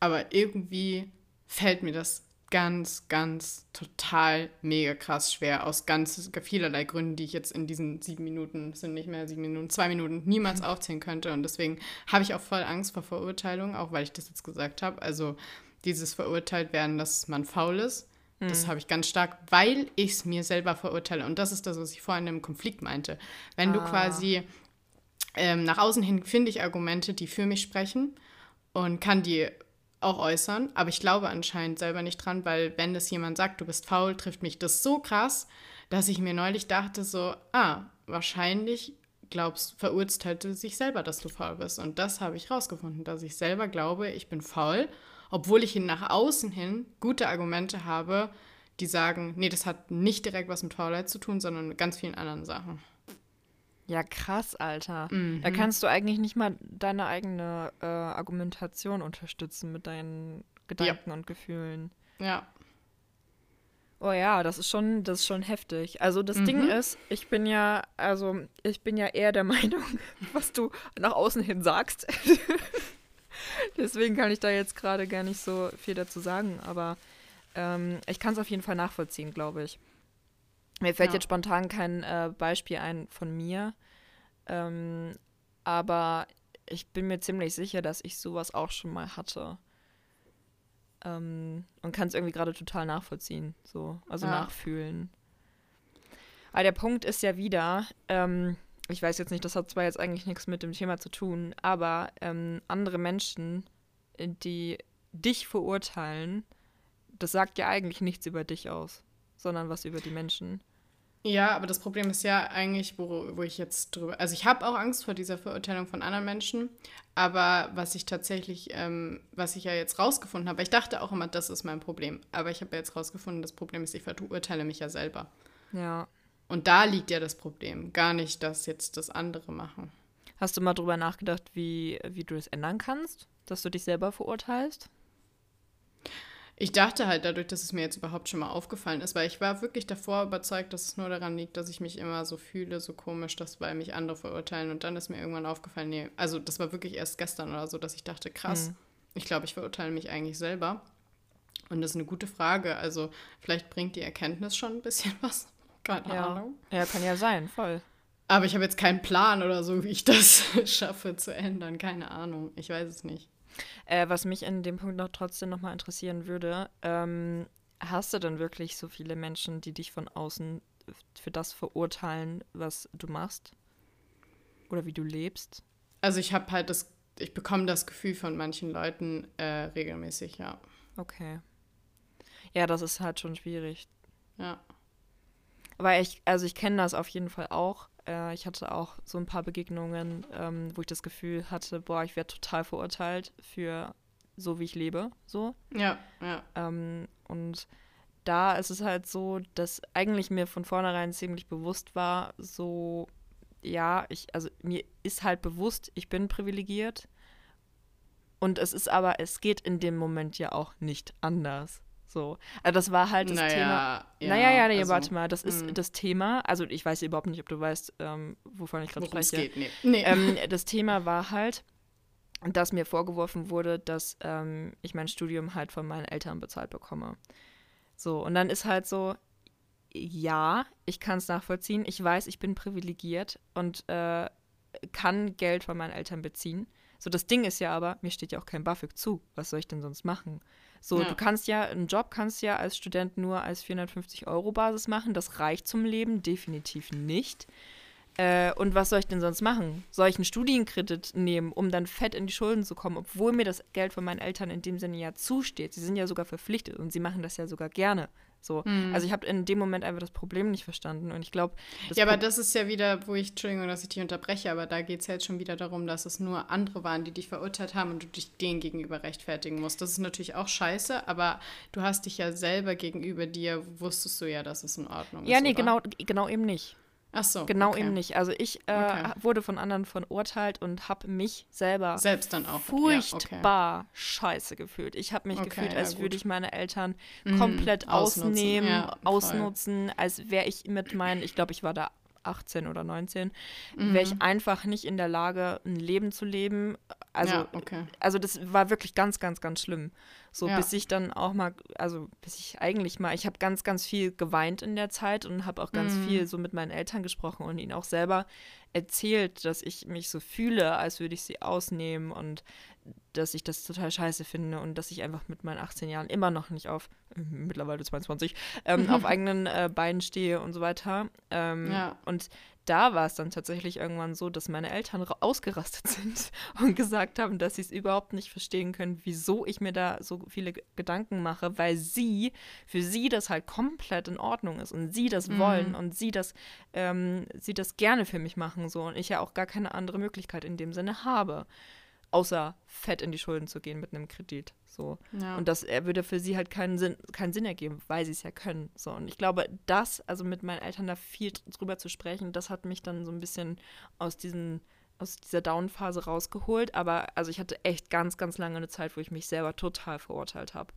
aber irgendwie fällt mir das ganz, ganz total mega krass schwer aus ganz vielerlei Gründen, die ich jetzt in diesen sieben Minuten, sind nicht mehr sieben Minuten, zwei Minuten niemals aufzählen könnte. Und deswegen habe ich auch voll Angst vor Verurteilung, auch weil ich das jetzt gesagt habe. Also dieses verurteilt werden, dass man faul ist. Das mhm. habe ich ganz stark, weil ich es mir selber verurteile. Und das ist das, was ich vorhin im Konflikt meinte. Wenn ah. du quasi ähm, nach außen hin finde ich Argumente, die für mich sprechen und kann die auch äußern, aber ich glaube anscheinend selber nicht dran, weil wenn das jemand sagt, du bist faul, trifft mich das so krass, dass ich mir neulich dachte so, ah, wahrscheinlich glaubst, verurteilt sich selber, dass du faul bist. Und das habe ich rausgefunden, dass ich selber glaube, ich bin faul, obwohl ich nach außen hin gute Argumente habe, die sagen, nee, das hat nicht direkt was mit Faulheit zu tun, sondern mit ganz vielen anderen Sachen. Ja, krass, Alter. Mhm. Da kannst du eigentlich nicht mal deine eigene äh, Argumentation unterstützen mit deinen Gedanken ja. und Gefühlen. Ja. Oh ja, das ist schon, das ist schon heftig. Also das mhm. Ding ist, ich bin ja, also ich bin ja eher der Meinung, was du nach außen hin sagst. Deswegen kann ich da jetzt gerade gar nicht so viel dazu sagen, aber ähm, ich kann es auf jeden Fall nachvollziehen, glaube ich. Mir fällt ja. jetzt spontan kein äh, Beispiel ein von mir, ähm, aber ich bin mir ziemlich sicher, dass ich sowas auch schon mal hatte. ähm, und kann es irgendwie gerade total nachvollziehen, so, also ja. nachfühlen. Aber der Punkt ist ja wieder, ähm, ich weiß jetzt nicht, das hat zwar jetzt eigentlich nichts mit dem Thema zu tun, aber ähm, andere Menschen, die dich verurteilen, das sagt ja eigentlich nichts über dich aus, sondern was über die Menschen. Ja, aber das Problem ist ja eigentlich, wo, wo ich jetzt drüber. Also ich habe auch Angst vor dieser Verurteilung von anderen Menschen, aber was ich tatsächlich, ähm, was ich ja jetzt rausgefunden habe, ich dachte auch immer, das ist mein Problem. Aber ich habe ja jetzt rausgefunden, das Problem ist, ich verurteile mich ja selber. Ja. Und da liegt ja das Problem. Gar nicht, dass jetzt das andere machen. Hast du mal drüber nachgedacht, wie, wie du das ändern kannst, dass du dich selber verurteilst? Ich dachte halt dadurch, dass es mir jetzt überhaupt schon mal aufgefallen ist, weil ich war wirklich davor überzeugt, dass es nur daran liegt, dass ich mich immer so fühle, so komisch, dass weil mich andere verurteilen. Und dann ist mir irgendwann aufgefallen, nee, also das war wirklich erst gestern oder so, dass ich dachte, krass, mhm. ich glaube, ich verurteile mich eigentlich selber. Und das ist eine gute Frage. Also vielleicht bringt die Erkenntnis schon ein bisschen was. Keine ja. Ahnung. Ja, kann ja sein, voll. Aber ich habe jetzt keinen Plan oder so, wie ich das schaffe zu ändern. Keine Ahnung. Ich weiß es nicht. Äh, was mich in dem Punkt noch trotzdem nochmal interessieren würde, ähm, hast du denn wirklich so viele Menschen, die dich von außen für das verurteilen, was du machst? Oder wie du lebst? Also ich habe halt das, ich bekomme das Gefühl von manchen Leuten äh, regelmäßig, ja. Okay. Ja, das ist halt schon schwierig. Ja. Aber ich, also ich kenne das auf jeden Fall auch. Äh, ich hatte auch so ein paar Begegnungen, ähm, wo ich das Gefühl hatte, boah, ich werde total verurteilt für so, wie ich lebe. So. Ja, ja. Ähm, und da ist es halt so, dass eigentlich mir von vornherein ziemlich bewusst war, so, ja, ich, also mir ist halt bewusst, ich bin privilegiert. Und es ist aber, es geht in dem Moment ja auch nicht anders. So. Also das war halt das naja, Thema. Ja, naja, ja, nee, also, warte mal, das ist mh. das Thema. Also ich weiß überhaupt nicht, ob du weißt, ähm, wovon ich gerade spreche. Geht, nee. Nee. Ähm, das Thema war halt, dass mir vorgeworfen wurde, dass ähm, ich mein Studium halt von meinen Eltern bezahlt bekomme. So, und dann ist halt so, ja, ich kann es nachvollziehen. Ich weiß, ich bin privilegiert und äh, kann Geld von meinen Eltern beziehen. So, das Ding ist ja aber, mir steht ja auch kein BAföG zu. Was soll ich denn sonst machen? So, ja. du kannst ja, einen Job kannst ja als Student nur als 450 Euro Basis machen. Das reicht zum Leben definitiv nicht. Äh, und was soll ich denn sonst machen? Soll ich einen Studienkredit nehmen, um dann fett in die Schulden zu kommen, obwohl mir das Geld von meinen Eltern in dem Sinne ja zusteht? Sie sind ja sogar verpflichtet und sie machen das ja sogar gerne. So. Mhm. Also ich habe in dem Moment einfach das Problem nicht verstanden. Und ich glaube. Ja, aber das ist ja wieder, wo ich, Entschuldigung, dass ich dich unterbreche, aber da geht es ja jetzt schon wieder darum, dass es nur andere waren, die dich verurteilt haben und du dich denen gegenüber rechtfertigen musst. Das ist natürlich auch scheiße, aber du hast dich ja selber gegenüber dir, wusstest du ja, dass es in Ordnung ja, ist. Ja, nee, genau, genau eben nicht. Ach so. Genau okay. eben nicht. Also ich äh, okay. wurde von anderen verurteilt und habe mich selber selbst dann auch furchtbar ja, okay. scheiße gefühlt. Ich habe mich gefühlt, als ja, würde ich meine Eltern mhm. komplett ausnutzen. ausnehmen, ja, ausnutzen, als wäre ich mit meinen, ich glaube, ich war da 18 oder 19, mhm. wäre ich einfach nicht in der Lage, ein Leben zu leben. Also, ja, okay. also das war wirklich ganz, ganz, ganz schlimm. So ja. bis ich dann auch mal, also bis ich eigentlich mal, ich habe ganz, ganz viel geweint in der Zeit und habe auch ganz mhm. viel so mit meinen Eltern gesprochen und ihnen auch selber erzählt, dass ich mich so fühle, als würde ich sie ausnehmen und dass ich das total scheiße finde und dass ich einfach mit meinen 18 Jahren immer noch nicht auf, mittlerweile 22, ähm, auf eigenen äh, Beinen stehe und so weiter. Ähm, ja. Und da war es dann tatsächlich irgendwann so, dass meine Eltern ausgerastet sind und gesagt haben, dass sie es überhaupt nicht verstehen können, wieso ich mir da so viele Gedanken mache, weil sie, für sie das halt komplett in Ordnung ist und sie das mhm. wollen und sie das, ähm, sie das gerne für mich machen so und ich ja auch gar keine andere Möglichkeit in dem Sinne habe außer fett in die Schulden zu gehen mit einem Kredit. So. Ja. Und das er würde für sie halt keinen Sinn, keinen Sinn ergeben, weil sie es ja können. So. Und ich glaube, das, also mit meinen Eltern da viel drüber zu sprechen, das hat mich dann so ein bisschen aus diesen aus dieser Down-Phase rausgeholt. Aber also ich hatte echt ganz, ganz lange eine Zeit, wo ich mich selber total verurteilt habe.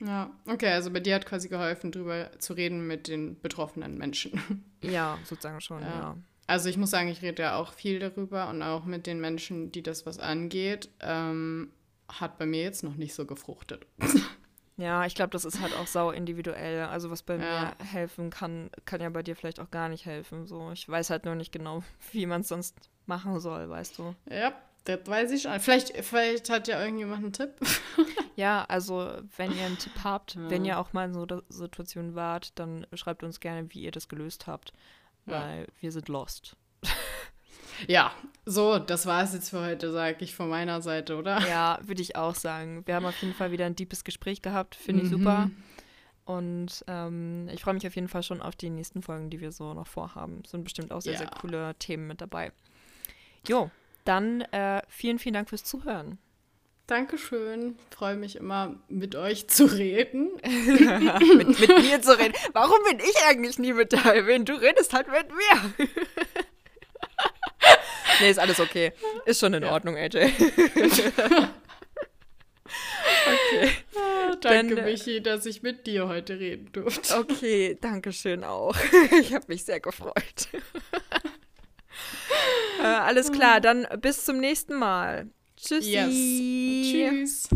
Ja, okay, also bei dir hat quasi geholfen, drüber zu reden mit den betroffenen Menschen. Ja, sozusagen schon, ja. ja. Also ich muss sagen, ich rede ja auch viel darüber und auch mit den Menschen, die das was angeht, ähm, hat bei mir jetzt noch nicht so gefruchtet. Ja, ich glaube, das ist halt auch sau individuell. Also was bei ja. mir helfen kann, kann ja bei dir vielleicht auch gar nicht helfen. So, ich weiß halt nur nicht genau, wie man es sonst machen soll, weißt du. Ja, das weiß ich schon. Vielleicht, vielleicht hat ja irgendjemand einen Tipp. ja, also wenn ihr einen Tipp habt, ja. wenn ihr auch mal in so einer Situation wart, dann schreibt uns gerne, wie ihr das gelöst habt. Weil ja. wir sind lost. Ja, so, das war es jetzt für heute, sage ich von meiner Seite, oder? Ja, würde ich auch sagen. Wir haben auf jeden Fall wieder ein deepes Gespräch gehabt, finde ich mhm. super. Und ähm, ich freue mich auf jeden Fall schon auf die nächsten Folgen, die wir so noch vorhaben. Es sind bestimmt auch sehr, ja. sehr coole Themen mit dabei. Jo, dann äh, vielen, vielen Dank fürs Zuhören. Dankeschön. Freue mich immer, mit euch zu reden. mit, mit, mir zu reden. Warum bin ich eigentlich nie mit dabei? Wenn du redest, halt mit mir. nee, ist alles okay. Ist schon in ja. Ordnung, AJ. okay. Ah, danke, Dann, äh, Michi, dass ich mit dir heute reden durfte. Okay, danke schön auch. Ich habe mich sehr gefreut. äh, alles klar, dann bis zum nächsten Mal. Tschüssi. Yes. Tschüss.